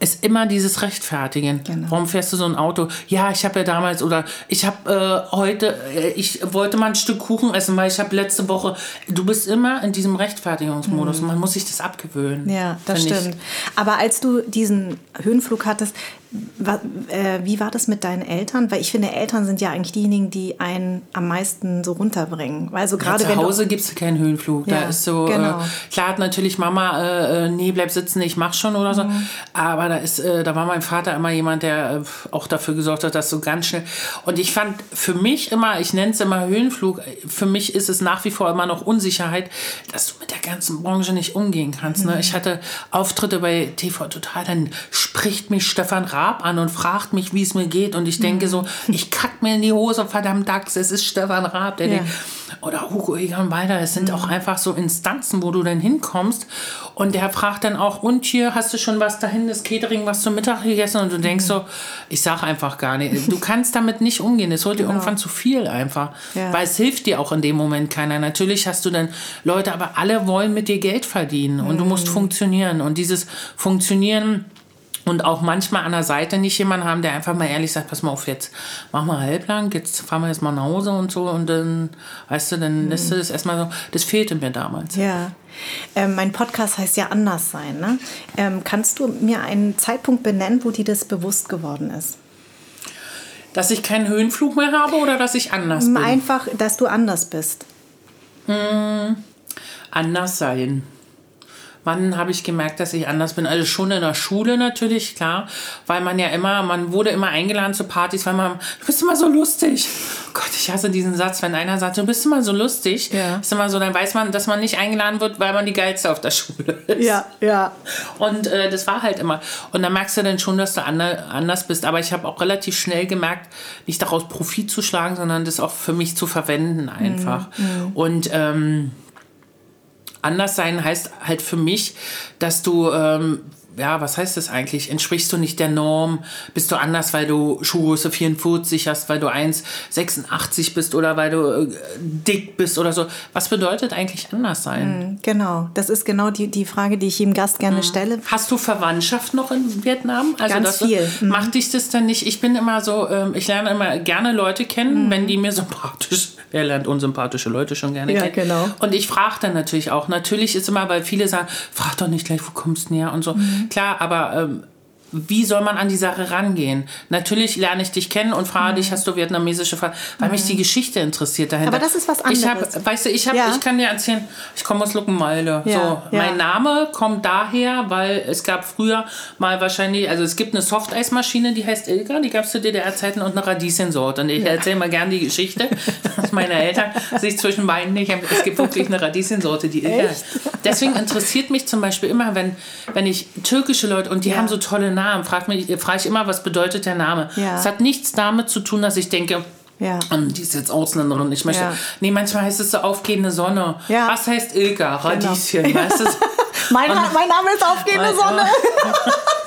[SPEAKER 1] ist immer dieses Rechtfertigen.
[SPEAKER 2] Genau.
[SPEAKER 1] Warum fährst du so ein Auto? Ja, ich habe ja damals oder ich habe äh, heute, äh, ich wollte mal ein Stück Kuchen essen, weil ich habe letzte Woche. Du bist immer in diesem Rechtfertigungsmodus. und Man muss sich das abgewöhnen.
[SPEAKER 2] Ja, das
[SPEAKER 1] find ich.
[SPEAKER 2] stimmt. Aber als du diesen Höhenflug hattest, wie war das mit deinen Eltern? Weil ich finde, Eltern sind ja eigentlich diejenigen, die einen am meisten so runterbringen. Also gerade
[SPEAKER 1] ja, zu Hause gibt es keinen Höhenflug. Ja, da ist so, genau. äh, klar hat natürlich Mama, äh, äh, nee, bleib sitzen, ich mach schon oder so. Mhm. Aber da ist, äh, da war mein Vater immer jemand, der äh, auch dafür gesorgt hat, dass so ganz schnell. Und ich fand für mich immer, ich nenne es immer Höhenflug, für mich ist es nach wie vor immer noch Unsicherheit, dass du mit der ganzen Branche nicht umgehen kannst. Ne? Mhm. Ne? Ich hatte Auftritte bei TV Total, dann spricht mich Stefan Raab an und fragt mich, wie es mir geht. Und ich denke mhm. so, ich kack mir in die Hose, verdammt Dax, es ist Stefan Raab, der ja. denkt, oder Hugo Egon Weiler, es sind mhm. auch einfach so Instanzen, wo du dann hinkommst und der fragt dann auch, und hier hast du schon was dahin, das Catering, was zum Mittag gegessen und du denkst mhm. so, ich sag einfach gar nicht, du kannst damit nicht umgehen, es wird dir genau. irgendwann zu viel einfach, ja. weil es hilft dir auch in dem Moment keiner. Natürlich hast du dann Leute, aber alle wollen mit dir Geld verdienen und du musst funktionieren und dieses Funktionieren und auch manchmal an der Seite nicht jemanden haben, der einfach mal ehrlich sagt, pass mal auf, jetzt mach mal halblang, jetzt fahren wir jetzt mal nach Hause und so und dann, weißt du, dann lässt du das erstmal so, das fehlte mir damals.
[SPEAKER 2] Ja. Ähm, mein Podcast heißt ja Anders sein. Ne? Ähm, kannst du mir einen Zeitpunkt benennen, wo dir das bewusst geworden ist?
[SPEAKER 1] Dass ich keinen Höhenflug mehr habe oder dass ich anders bin?
[SPEAKER 2] Einfach, dass du anders bist.
[SPEAKER 1] Hm, anders sein. Wann habe ich gemerkt, dass ich anders bin? Also schon in der Schule natürlich, klar, weil man ja immer, man wurde immer eingeladen zu Partys, weil man, du bist immer so lustig. Oh Gott, ich hasse diesen Satz, wenn einer sagt, du bist immer so lustig, ja. ist immer so, dann weiß man, dass man nicht eingeladen wird, weil man die geilste auf der Schule ist.
[SPEAKER 2] Ja, ja.
[SPEAKER 1] Und äh, das war halt immer. Und dann merkst du dann schon, dass du anders bist. Aber ich habe auch relativ schnell gemerkt, nicht daraus Profit zu schlagen, sondern das auch für mich zu verwenden einfach. Mhm. mhm. Und ähm, anders sein heißt halt für mich, dass du ähm, ja, was heißt das eigentlich? Entsprichst du nicht der Norm? Bist du anders, weil du Schuhgröße 44 hast, weil du 1,86 bist oder weil du äh, dick bist oder so? Was bedeutet eigentlich anders sein?
[SPEAKER 2] Mhm, genau, das ist genau die, die Frage, die ich jedem Gast gerne mhm. stelle.
[SPEAKER 1] Hast du Verwandtschaft noch in Vietnam?
[SPEAKER 2] Also Ganz viel.
[SPEAKER 1] Mhm. Macht dich das denn nicht? Ich bin immer so, ähm, ich lerne immer gerne Leute kennen, mhm. wenn die mir sympathisch, er lernt unsympathische Leute schon gerne
[SPEAKER 2] ja,
[SPEAKER 1] kennen.
[SPEAKER 2] Genau.
[SPEAKER 1] Und ich frage dann natürlich auch. Natürlich ist immer, weil viele sagen, frag doch nicht gleich, wo kommst du her und so. Mhm. Klar, aber ähm, wie soll man an die Sache rangehen? Natürlich lerne ich dich kennen und frage mhm. dich, hast du vietnamesische Frage, weil mhm. mich die Geschichte interessiert dahinter.
[SPEAKER 2] Aber das ist was anderes.
[SPEAKER 1] Ich hab, weißt du, ich, hab, ja. ich kann dir erzählen, ich komme aus Luckenwalde. Ja. So, ja. Mein Name kommt daher, weil es gab früher mal wahrscheinlich, also es gibt eine Softeismaschine, die heißt Ilga, die gab es zu DDR-Zeiten und eine Radieschensorte. Und ich erzähle mal gerne die Geschichte, dass meine Eltern sich zwischen beiden nicht, es gibt wirklich eine Radieschensorte, die ist. Deswegen interessiert mich zum Beispiel immer, wenn, wenn ich türkische Leute, und die haben so tolle Namen, Namen, fragt mich, frage ich immer, was bedeutet der Name. Ja. Es hat nichts damit zu tun, dass ich denke, ja. Um, die ist jetzt Ausländerin und ich möchte. Ja. Nee, manchmal heißt es so aufgehende Sonne. Ja. Was heißt Ilka? Genau. Radieschen, genau. weißt du?
[SPEAKER 2] mein, mein Name ist aufgehende Sonne.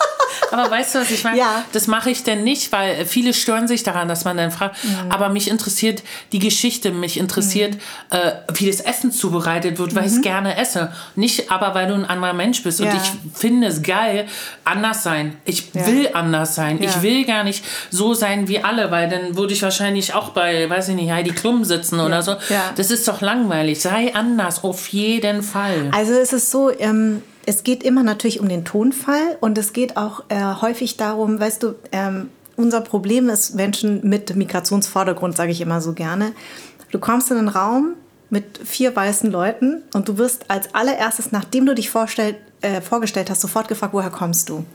[SPEAKER 1] Aber weißt du, was ich meine? Ja. Das mache ich denn nicht, weil viele stören sich daran, dass man dann fragt. Mhm. Aber mich interessiert die Geschichte, mich interessiert, mhm. äh, wie das Essen zubereitet wird, weil mhm. ich es gerne esse. Nicht aber, weil du ein anderer Mensch bist. Ja. Und ich finde es geil, anders sein. Ich ja. will anders sein. Ich will gar nicht so sein wie alle, weil dann würde ich wahrscheinlich auch bei, weiß ich nicht, Heidi Klum sitzen oder so. Das ist doch langweilig. Sei anders, auf jeden Fall.
[SPEAKER 2] Also es ist so, ähm es geht immer natürlich um den Tonfall und es geht auch äh, häufig darum, weißt du, ähm, unser Problem ist Menschen mit Migrationsvordergrund, sage ich immer so gerne. Du kommst in einen Raum mit vier weißen Leuten und du wirst als allererstes, nachdem du dich vorstellst, äh, vorgestellt hast, sofort gefragt, woher kommst du?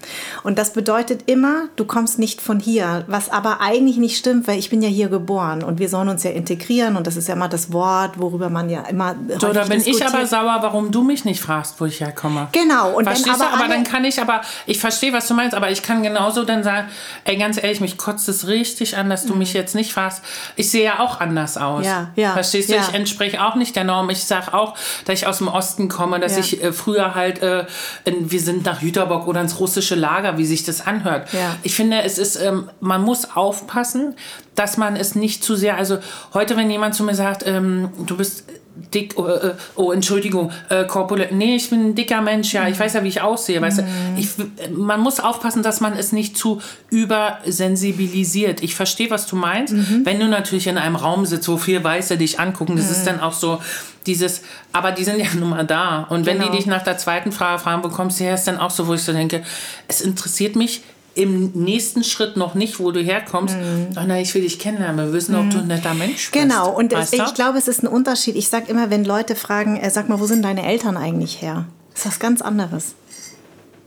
[SPEAKER 2] Und das bedeutet immer, du kommst nicht von hier, was aber eigentlich nicht stimmt, weil ich bin ja hier geboren und wir sollen uns ja integrieren und das ist ja immer das Wort, worüber man ja immer
[SPEAKER 1] So, da bin ich aber sauer, warum du mich nicht fragst, wo ich herkomme.
[SPEAKER 2] Genau.
[SPEAKER 1] Und Verstehst wenn aber, du? aber dann kann ich aber, ich verstehe, was du meinst, aber ich kann genauso dann sagen, ey, ganz ehrlich, mich kotzt es richtig an, dass du mhm. mich jetzt nicht fragst. Ich sehe ja auch anders aus.
[SPEAKER 2] Ja, ja.
[SPEAKER 1] Verstehst du?
[SPEAKER 2] Ja.
[SPEAKER 1] Ich entspreche auch nicht der Norm. Ich sage auch, dass ich aus dem Osten komme, dass ja. ich äh, früher halt äh, in, wir sind nach Jüterbock oder ins russische Lager, wie sich das anhört.
[SPEAKER 2] Ja.
[SPEAKER 1] Ich finde, es ist, ähm, man muss aufpassen, dass man es nicht zu sehr, also heute, wenn jemand zu mir sagt, ähm, du bist dick, oh, äh, oh Entschuldigung, äh, korpulent. Nee, ich bin ein dicker Mensch, ja, ich weiß ja, wie ich aussehe, weißt du. Mhm. Ich, man muss aufpassen, dass man es nicht zu übersensibilisiert. Ich verstehe, was du meinst. Mhm. Wenn du natürlich in einem Raum sitzt, wo vier Weiße dich angucken, das mhm. ist dann auch so dieses, aber die sind ja nun mal da. Und wenn genau. die dich nach der zweiten Frage fragen, wo kommst du her, ist dann auch so, wo ich so denke, es interessiert mich im nächsten Schritt noch nicht, wo du herkommst. Mhm. Oh nein, ich will dich kennenlernen. Wir wissen, ob du ein netter Mensch
[SPEAKER 2] bist. Genau, und es, ich glaube, es ist ein Unterschied. Ich sage immer, wenn Leute fragen, äh, sag mal, wo sind deine Eltern eigentlich her? Das ist was ganz anderes.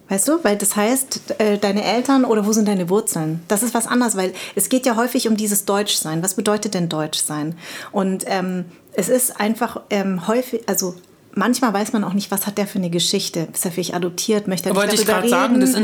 [SPEAKER 2] Weißt du, weil das heißt, äh, deine Eltern oder wo sind deine Wurzeln? Das ist was anderes, weil es geht ja häufig um dieses Deutschsein. Was bedeutet denn Deutschsein? Und ähm, es ist einfach ähm, häufig, also manchmal weiß man auch nicht, was hat der für eine Geschichte. Ist er vielleicht adoptiert? Möchte er
[SPEAKER 1] Wollte ich gerade sagen, das,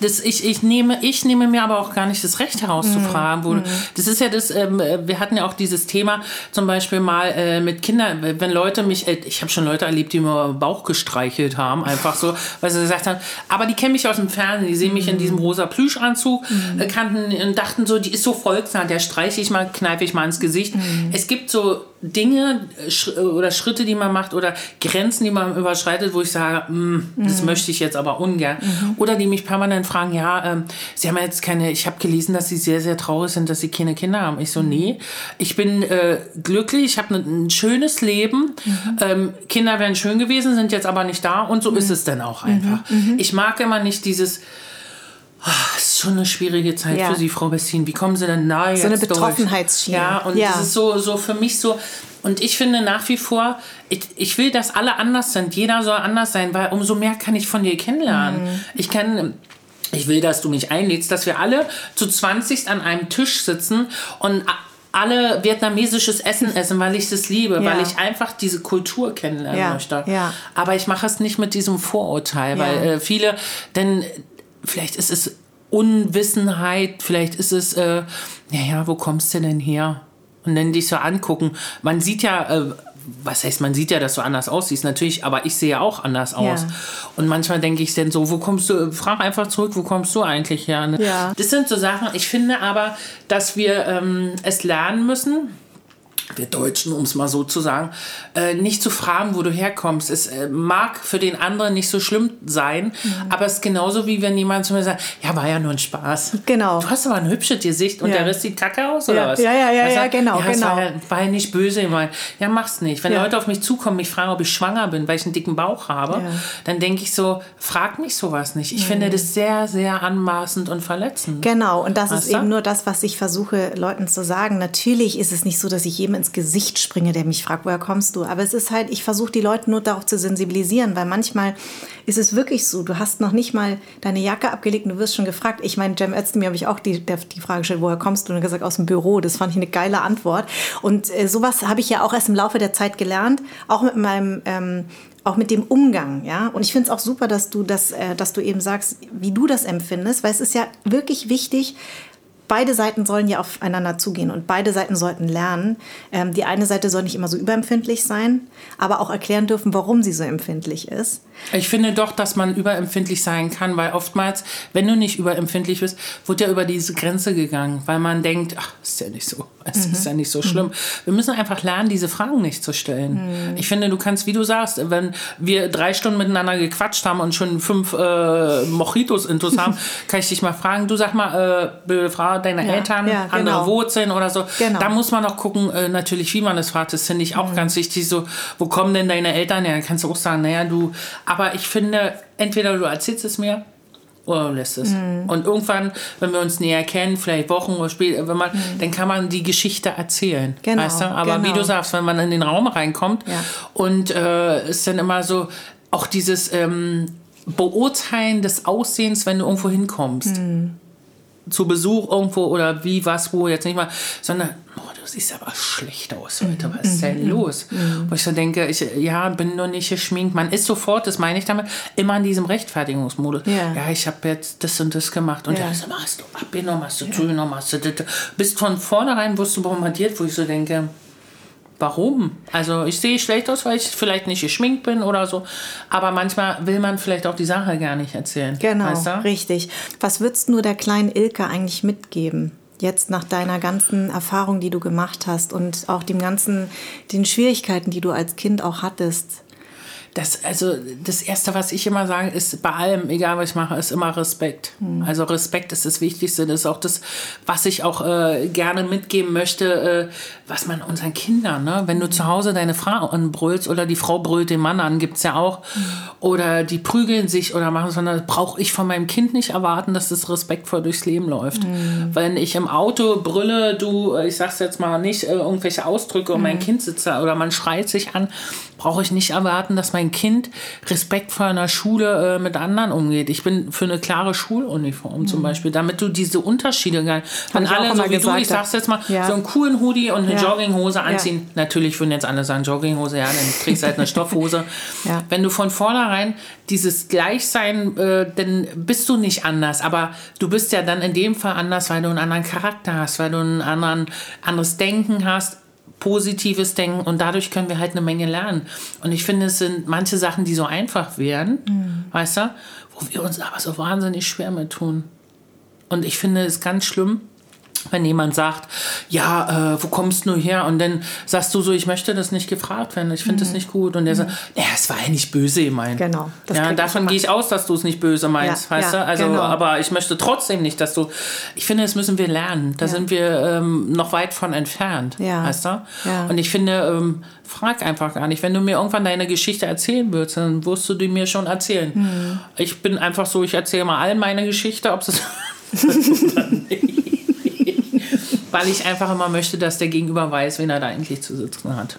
[SPEAKER 1] das, ich, ich, nehme, ich nehme mir aber auch gar nicht das Recht herauszufragen. Mm, mm. Das ist ja das, ähm, wir hatten ja auch dieses Thema zum Beispiel mal äh, mit Kindern, wenn Leute mich, äh, ich habe schon Leute erlebt, die mir Bauch gestreichelt haben, einfach so, weil sie gesagt haben, aber die kennen mich aus dem Fernsehen, die sehen mich mm. in diesem rosa Plüschanzug, mm. äh, kannten und dachten so, die ist so volksnah, der streiche ich mal, kneife ich mal ins Gesicht. Es gibt so Dinge äh, oder Schritte, die man macht oder Grenzen, die man überschreitet, wo ich sage, mm, das mhm. möchte ich jetzt aber ungern. Mhm. Oder die mich permanent fragen, ja, ähm, Sie haben jetzt keine, ich habe gelesen, dass Sie sehr, sehr traurig sind, dass Sie keine Kinder haben. Ich so, mhm. nee, ich bin äh, glücklich, ich habe ein, ein, schönes Leben. Mhm. Ähm, Kinder wären schön gewesen, sind jetzt aber nicht da und so ist es dann auch einfach. Ich mag immer nicht dieses, Ach, ist schon eine schwierige Zeit ja. für Sie, Frau Bessin. Wie kommen Sie denn da jetzt
[SPEAKER 2] So eine Betroffenheitsschiene.
[SPEAKER 1] Ja, und ja. das ist so, so für mich so. Und ich finde nach wie vor, ich, ich will, dass alle anders sind. Jeder soll anders sein, weil umso mehr kann ich von dir kennenlernen. Mhm. Ich kann ich will, dass du mich einlädst, dass wir alle zu 20 an einem Tisch sitzen und alle vietnamesisches Essen essen, weil ich das liebe, ja. weil ich einfach diese Kultur kennenlernen ja. möchte. Ja. Aber ich mache es nicht mit diesem Vorurteil, weil äh, viele, denn vielleicht ist es Unwissenheit, vielleicht ist es, äh, naja, wo kommst du denn her? Und dann dich so angucken. Man sieht ja, äh, was heißt, man sieht ja, dass du anders aussiehst, natürlich, aber ich sehe auch anders aus. Ja. Und manchmal denke ich dann so, wo kommst du, frag einfach zurück, wo kommst du eigentlich her? Ne? Ja. Das sind so Sachen, ich finde aber, dass wir ähm, es lernen müssen, wir Deutschen, um es mal so zu sagen, äh, nicht zu fragen, wo du herkommst. Es äh, mag für den anderen nicht so schlimm sein, mhm. aber es ist genauso wie wenn jemand zu mir sagt, ja, war ja nur ein Spaß.
[SPEAKER 2] Genau.
[SPEAKER 1] Du hast aber ein hübsches Gesicht und ja. der Rest sieht kacke aus, oder
[SPEAKER 2] ja.
[SPEAKER 1] was?
[SPEAKER 2] Ja, ja, ja, ja, genau, ja, genau.
[SPEAKER 1] War ja, war ja nicht böse gemeint. Ja, mach's nicht. Wenn Leute auf mich zukommen, mich fragen, ob ich schwanger bin, weil ich einen dicken Bauch habe, dann denke ich so, frag mich sowas nicht. Ich mhm. finde das sehr, sehr anmaßend und verletzend.
[SPEAKER 2] Genau, und das weißt ist du? eben nur das, was ich versuche, Leuten zu sagen. Natürlich ist es nicht so, dass ich jedem ins Gesicht springe, der mich fragt, woher kommst du? Aber es ist halt, ich versuche die Leute nur darauf zu sensibilisieren, weil manchmal ist es wirklich so, du hast noch nicht mal deine Jacke abgelegt und du wirst schon gefragt. Ich meine, Jem Özdemir habe ich auch die, die Frage gestellt, woher kommst du? Und gesagt, aus dem Büro. Das fand ich eine geile Antwort. Und äh, sowas habe ich ja auch erst im Laufe der Zeit gelernt, auch mit meinem... Ähm, auch mit dem Umgang, ja. Und ich finde es auch super, dass du das, äh, dass du eben sagst, wie du das empfindest, weil es ist ja wirklich wichtig, beide Seiten sollen ja aufeinander zugehen und beide Seiten sollten lernen. Ähm, die eine Seite soll nicht immer so überempfindlich sein, aber auch erklären dürfen, warum sie so empfindlich ist.
[SPEAKER 1] Ich finde doch, dass man überempfindlich sein kann, weil oftmals, wenn du nicht überempfindlich bist, wird ja über diese Grenze gegangen, weil man denkt, ach, ist ja nicht so, es mhm. ist ja nicht so schlimm. Mhm. Wir müssen einfach lernen, diese Fragen nicht zu stellen. Mhm. Ich finde, du kannst, wie du sagst, wenn wir drei Stunden miteinander gequatscht haben und schon fünf äh, Mojitos intus haben, kann ich dich mal fragen, du sag mal, äh, Frau, deine ja, Eltern, ja, andere genau. Wurzeln oder so. Genau. Da muss man auch gucken, äh, natürlich, wie man es fragt. Das finde ich auch mhm. ganz wichtig. So, wo kommen denn deine Eltern her? Dann kannst du auch sagen, naja, du aber ich finde, entweder du erzählst es mir oder lässt es. Mhm. Und irgendwann, wenn wir uns näher kennen, vielleicht Wochen oder später, wenn man, mhm. dann kann man die Geschichte erzählen. Genau, weißt du? Aber genau. wie du sagst, wenn man in den Raum reinkommt ja. und äh, ist dann immer so, auch dieses ähm, Beurteilen des Aussehens, wenn du irgendwo hinkommst. Mhm zu Besuch irgendwo oder wie, was, wo, jetzt nicht mal, sondern, oh, siehst aber schlecht aus heute, was ist denn mhm. los? Mhm. Wo ich so denke, ich, ja, bin nur nicht geschminkt. Man ist sofort, das meine ich damit, immer in diesem Rechtfertigungsmodus. Ja, ja ich habe jetzt das und das gemacht. Und ja, so, hast du abgenommen, hast du ja. zugenommen, hast du das. Bist von vornherein, wirst du bombardiert, wo ich so denke, warum? Also ich sehe schlecht aus, weil ich vielleicht nicht geschminkt bin oder so. Aber manchmal will man vielleicht auch die Sache gar nicht erzählen.
[SPEAKER 2] Genau, weißt du? richtig. Was würdest du der kleinen Ilke eigentlich mitgeben? Jetzt nach deiner ganzen Erfahrung, die du gemacht hast und auch dem ganzen, den Schwierigkeiten, die du als Kind auch hattest.
[SPEAKER 1] Das, also das Erste, was ich immer sage, ist bei allem, egal was ich mache, ist immer Respekt. Mhm. Also Respekt ist das Wichtigste. Das ist auch das, was ich auch äh, gerne mitgeben möchte, äh, was man unseren Kindern, ne? wenn du zu Hause deine Frau anbrüllst oder die Frau brüllt den Mann an, gibt es ja auch, mhm. oder die prügeln sich oder machen, sondern brauche ich von meinem Kind nicht erwarten, dass das respektvoll durchs Leben läuft. Mhm. Wenn ich im Auto brülle, du, äh, ich sag's jetzt mal nicht, äh, irgendwelche Ausdrücke und mein mhm. Kind sitzt da oder man schreit sich an, brauche ich nicht erwarten, dass mein Kind respektvoll in der Schule äh, mit anderen umgeht. Ich bin für eine klare Schuluniform mhm. zum Beispiel, damit du diese Unterschiede gar wenn alle so wie gesagt, du, ich sag's jetzt mal, ja. so einen coolen Hoodie und eine ja. Jogginghose anziehen. Ja. Natürlich würden jetzt alle sagen Jogginghose, ja, dann kriegst du halt eine Stoffhose. Wenn du von vornherein dieses Gleichsein, äh, dann bist du nicht anders, aber du bist ja dann in dem Fall anders, weil du einen anderen Charakter hast, weil du ein anderen, anderes Denken hast positives Denken und dadurch können wir halt eine Menge lernen. Und ich finde, es sind manche Sachen, die so einfach wären, mhm. weißt du, wo wir uns aber so wahnsinnig schwer mit tun. Und ich finde es ganz schlimm, wenn jemand sagt, ja, äh, wo kommst du her? Und dann sagst du so, ich möchte das nicht gefragt werden, ich finde mhm. das nicht gut. Und der mhm. sagt, naja, es war ja nicht böse gemeint. Genau. Ja, davon gehe ich aus, dass du es nicht böse meinst, ja, weißt ja, du? Also, genau. aber ich möchte trotzdem nicht, dass du. Ich finde, das müssen wir lernen. Da ja. sind wir ähm, noch weit von entfernt, ja. weißt du? Ja. Und ich finde, ähm, frag einfach gar nicht. Wenn du mir irgendwann deine Geschichte erzählen würdest, dann wirst du die mir schon erzählen. Mhm. Ich bin einfach so, ich erzähle mal allen meine Geschichte, ob es weil ich einfach immer möchte, dass der Gegenüber weiß, wen er da eigentlich zu sitzen hat.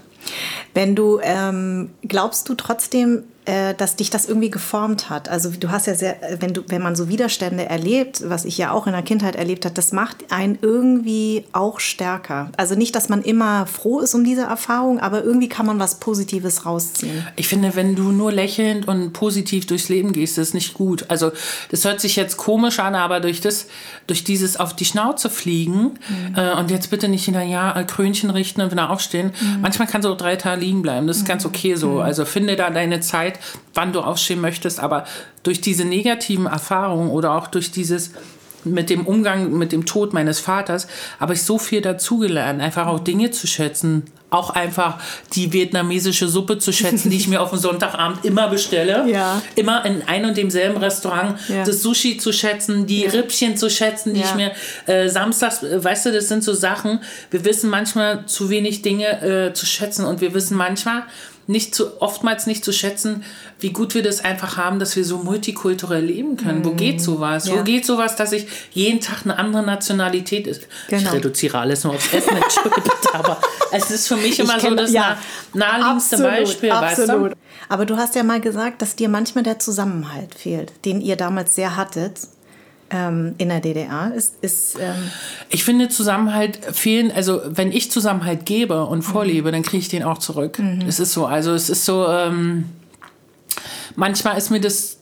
[SPEAKER 2] Wenn du, ähm, glaubst du trotzdem, äh, dass dich das irgendwie geformt hat. Also du hast ja sehr, äh, wenn du, wenn man so Widerstände erlebt, was ich ja auch in der Kindheit erlebt habe, das macht einen irgendwie auch stärker. Also nicht, dass man immer froh ist um diese Erfahrung, aber irgendwie kann man was Positives rausziehen.
[SPEAKER 1] Ich finde, wenn du nur lächelnd und positiv durchs Leben gehst, ist nicht gut. Also das hört sich jetzt komisch an, aber durch das, durch dieses auf die Schnauze fliegen mhm. äh, und jetzt bitte nicht in der ja äh, Krönchen richten und wieder aufstehen. Mhm. Manchmal du auch drei Tage liegen bleiben. Das ist mhm. ganz okay so. Mhm. Also finde da deine Zeit wann du aufstehen möchtest, aber durch diese negativen Erfahrungen oder auch durch dieses mit dem Umgang mit dem Tod meines Vaters habe ich so viel dazugelernt, einfach auch Dinge zu schätzen, auch einfach die vietnamesische Suppe zu schätzen, die ich mir auf dem Sonntagabend immer bestelle. Ja. Immer in ein und demselben Restaurant. Ja. Das Sushi zu schätzen, die ja. Rippchen zu schätzen, die ich mir äh, samstags, äh, weißt du, das sind so Sachen. Wir wissen manchmal zu wenig Dinge äh, zu schätzen und wir wissen manchmal, nicht zu, oftmals nicht zu schätzen, wie gut wir das einfach haben, dass wir so multikulturell leben können. Mm. Wo geht sowas? Ja. Wo geht sowas, dass ich jeden Tag eine andere Nationalität ist? Genau. Ich reduziere alles nur aufs Essen, entschuldige aber es ist für mich immer kenn, so das ja, naheliegendste Beispiel. Absolut. Weißt du?
[SPEAKER 2] Aber du hast ja mal gesagt, dass dir manchmal der Zusammenhalt fehlt, den ihr damals sehr hattet ähm, in der DDR ist. ist ähm
[SPEAKER 1] ich finde Zusammenhalt fehlen, also wenn ich Zusammenhalt gebe und vorlebe, mhm. dann kriege ich den auch zurück. Mhm. Es ist so, also es ist so, ähm, manchmal ist mir das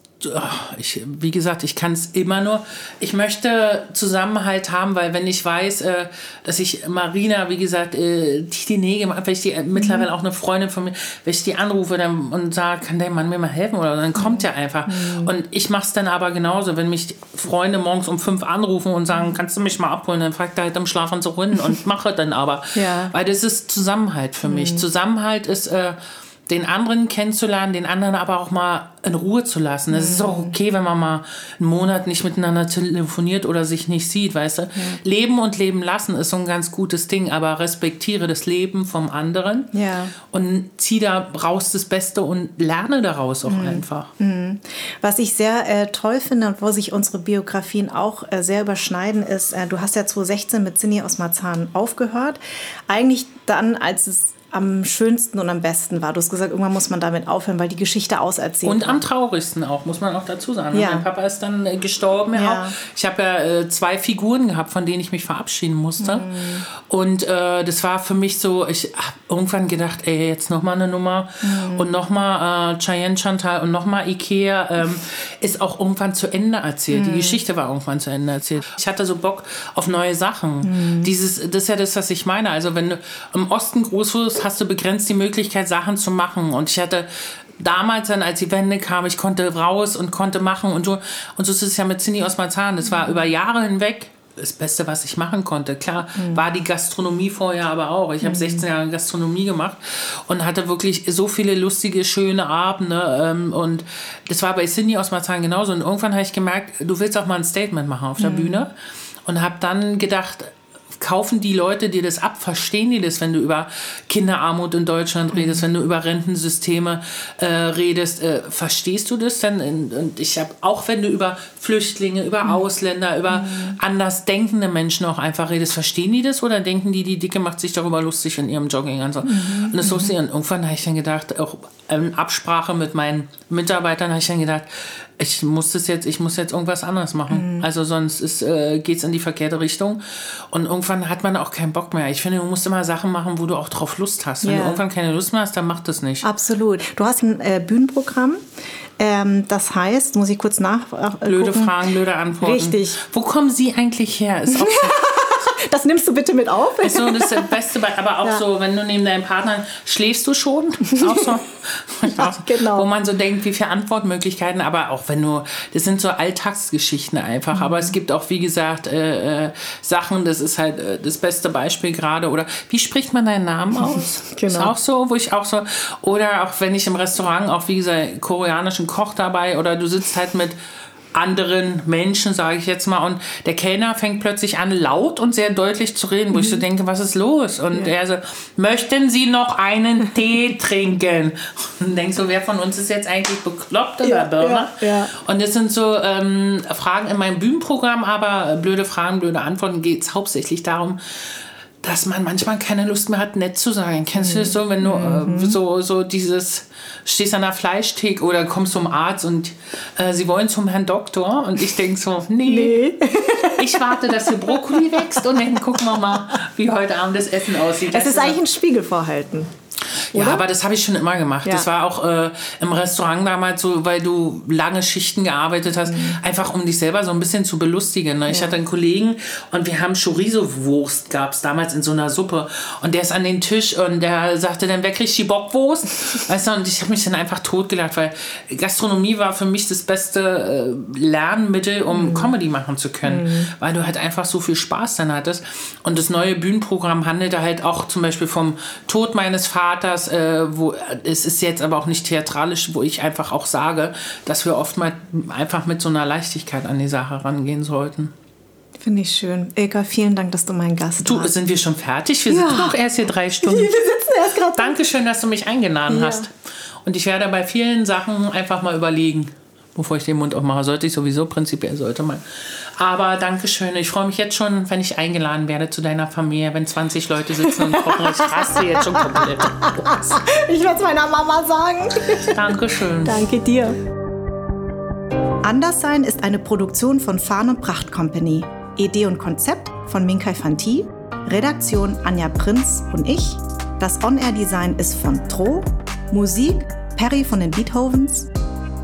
[SPEAKER 1] ich, wie gesagt, ich kann es immer nur. Ich möchte Zusammenhalt haben, weil wenn ich weiß, äh, dass ich Marina, wie gesagt, äh, die die Nähe, wenn ich die äh, mittlerweile auch eine Freundin von mir, wenn ich die anrufe dann, und sage, kann der Mann mir mal helfen oder dann kommt er einfach. Mhm. Und ich mache es dann aber genauso, wenn mich Freunde morgens um fünf anrufen und sagen, kannst du mich mal abholen, dann fragt er halt im Schlafanzug hin und mache dann aber. Ja. Weil das ist Zusammenhalt für mich. Mhm. Zusammenhalt ist äh, den anderen kennenzulernen, den anderen aber auch mal in Ruhe zu lassen. Es mhm. ist auch okay, wenn man mal einen Monat nicht miteinander telefoniert oder sich nicht sieht, weißt du. Ja. Leben und leben lassen ist so ein ganz gutes Ding, aber respektiere das Leben vom anderen ja. und zieh da raus das Beste und lerne daraus auch mhm. einfach. Mhm.
[SPEAKER 2] Was ich sehr äh, toll finde und wo sich unsere Biografien auch äh, sehr überschneiden, ist, äh, du hast ja 2016 mit Cindy aus Marzahn aufgehört. Eigentlich dann, als es am schönsten und am besten war. Du hast gesagt, irgendwann muss man damit aufhören, weil die Geschichte auserzählt
[SPEAKER 1] Und am traurigsten auch, muss man auch dazu sagen. Ja. Mein Papa ist dann äh, gestorben. Ja. Ich habe ja äh, zwei Figuren gehabt, von denen ich mich verabschieden musste. Mhm. Und äh, das war für mich so, ich habe irgendwann gedacht, ey, jetzt nochmal eine Nummer mhm. und nochmal äh, Cheyenne Chantal und nochmal Ikea ähm, ist auch irgendwann zu Ende erzählt. Mhm. Die Geschichte war irgendwann zu Ende erzählt. Ich hatte so Bock auf neue Sachen. Mhm. Dieses, das ist ja das, was ich meine. Also wenn du im Osten groß wirst, hast du begrenzt die Möglichkeit, Sachen zu machen. Und ich hatte damals dann, als die Wende kam, ich konnte raus und konnte machen und so. Und so ist es ja mit Cindy aus Marzahn. Das war über Jahre hinweg das Beste, was ich machen konnte. Klar, mhm. war die Gastronomie vorher aber auch. Ich habe 16 mhm. Jahre Gastronomie gemacht und hatte wirklich so viele lustige, schöne Abende. Ähm, und das war bei Cindy aus Marzahn genauso. Und irgendwann habe ich gemerkt, du willst auch mal ein Statement machen auf der mhm. Bühne. Und habe dann gedacht, kaufen die Leute dir das ab? Verstehen die das, wenn du über Kinderarmut in Deutschland redest, mhm. wenn du über Rentensysteme äh, redest? Äh, verstehst du das denn? Und ich habe auch, wenn du über Flüchtlinge, über mhm. Ausländer, über mhm. anders denkende Menschen auch einfach redest, verstehen die das oder denken die, die Dicke macht sich darüber lustig in ihrem Jogging und so? Mhm. Und das lustig. Und irgendwann habe ich dann gedacht, auch in Absprache mit meinen Mitarbeitern habe ich dann gedacht, ich muss das jetzt, ich muss jetzt irgendwas anderes machen. Mhm. Also sonst ist, äh, geht es in die verkehrte Richtung. Und irgendwann hat man auch keinen Bock mehr. Ich finde, du musst immer Sachen machen, wo du auch drauf Lust hast. Wenn yeah. du irgendwann keine Lust mehr hast, dann mach das nicht.
[SPEAKER 2] Absolut. Du hast ein äh, Bühnenprogramm. Ähm, das heißt, muss ich kurz nach.
[SPEAKER 1] Äh, blöde Fragen, blöde Antworten.
[SPEAKER 2] Richtig.
[SPEAKER 1] Wo kommen Sie eigentlich her? Ist auch
[SPEAKER 2] Das nimmst du bitte mit auf.
[SPEAKER 1] So, das ist das Beste, aber auch ja. so, wenn du neben deinem Partner schläfst du schon. Auch so, ja, genau. Wo man so denkt, wie viele Antwortmöglichkeiten, aber auch wenn du, das sind so Alltagsgeschichten einfach. Mhm. Aber es gibt auch, wie gesagt, äh, äh, Sachen, das ist halt äh, das beste Beispiel gerade. Oder wie spricht man deinen Namen aus? genau. Ist auch so, wo ich auch so, oder auch wenn ich im Restaurant, auch wie gesagt, koreanischen Koch dabei oder du sitzt halt mit anderen Menschen, sage ich jetzt mal. Und der Kellner fängt plötzlich an, laut und sehr deutlich zu reden, wo mhm. ich so mhm. denke, was ist los? Und ja. er so, möchten Sie noch einen Tee trinken? Und denkst so, wer von uns ist jetzt eigentlich bekloppt oder ja, Birne? Ja, ja. Und das sind so ähm, Fragen in meinem Bühnenprogramm, aber blöde Fragen, blöde Antworten geht es hauptsächlich darum, dass man manchmal keine Lust mehr hat, nett zu sein. Kennst du das so, wenn du äh, mhm. so, so dieses, stehst an der Fleischtheke oder kommst zum Arzt und äh, sie wollen zum Herrn Doktor und ich denke so, nee, nee. ich warte, dass der Brokkoli wächst und dann gucken wir mal, wie heute Abend das Essen aussieht.
[SPEAKER 2] Es ist eigentlich ein Spiegelvorhalten.
[SPEAKER 1] Oder? Ja, aber das habe ich schon immer gemacht. Ja. Das war auch äh, im Restaurant damals so, weil du lange Schichten gearbeitet hast, mhm. einfach um dich selber so ein bisschen zu belustigen. Ne? Ich hatte einen Kollegen und wir haben Chorizo-Wurst, gab es damals in so einer Suppe. Und der ist an den Tisch und der sagte dann, wer kriegt die Bockwurst? weißt du, und ich habe mich dann einfach totgelacht, weil Gastronomie war für mich das beste äh, Lernmittel, um mhm. Comedy machen zu können. Mhm. Weil du halt einfach so viel Spaß dann hattest. Und das neue Bühnenprogramm handelte halt auch zum Beispiel vom Tod meines Vaters, das, äh, wo es ist jetzt aber auch nicht theatralisch, wo ich einfach auch sage, dass wir oft mal einfach mit so einer Leichtigkeit an die Sache rangehen sollten.
[SPEAKER 2] Finde ich schön. Ilka, vielen Dank, dass du mein Gast
[SPEAKER 1] du, warst. Sind wir schon fertig? Wir ja. sitzen noch erst hier drei Stunden. Wir sitzen erst gerade. Dankeschön, dass du mich eingeladen ja. hast. Und ich werde bei vielen Sachen einfach mal überlegen, bevor ich den Mund aufmache. Sollte ich sowieso, prinzipiell sollte man. Aber Dankeschön. Ich freue mich jetzt schon, wenn ich eingeladen werde zu deiner Familie, wenn 20 Leute sitzen und kochen. Ich raste jetzt schon komplett.
[SPEAKER 2] Ich werde es meiner Mama sagen.
[SPEAKER 1] Dankeschön.
[SPEAKER 2] Danke dir. Anderssein ist eine Produktion von Farn und Pracht Company. Idee und Konzept von Minkai Fanti. Redaktion Anja Prinz und ich. Das On-Air-Design ist von Tro. Musik Perry von den Beethovens.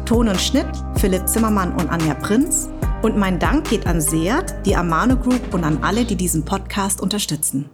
[SPEAKER 2] Ton und Schnitt Philipp Zimmermann und Anja Prinz. Und mein Dank geht an Seat, die Amano Group und an alle, die diesen Podcast unterstützen.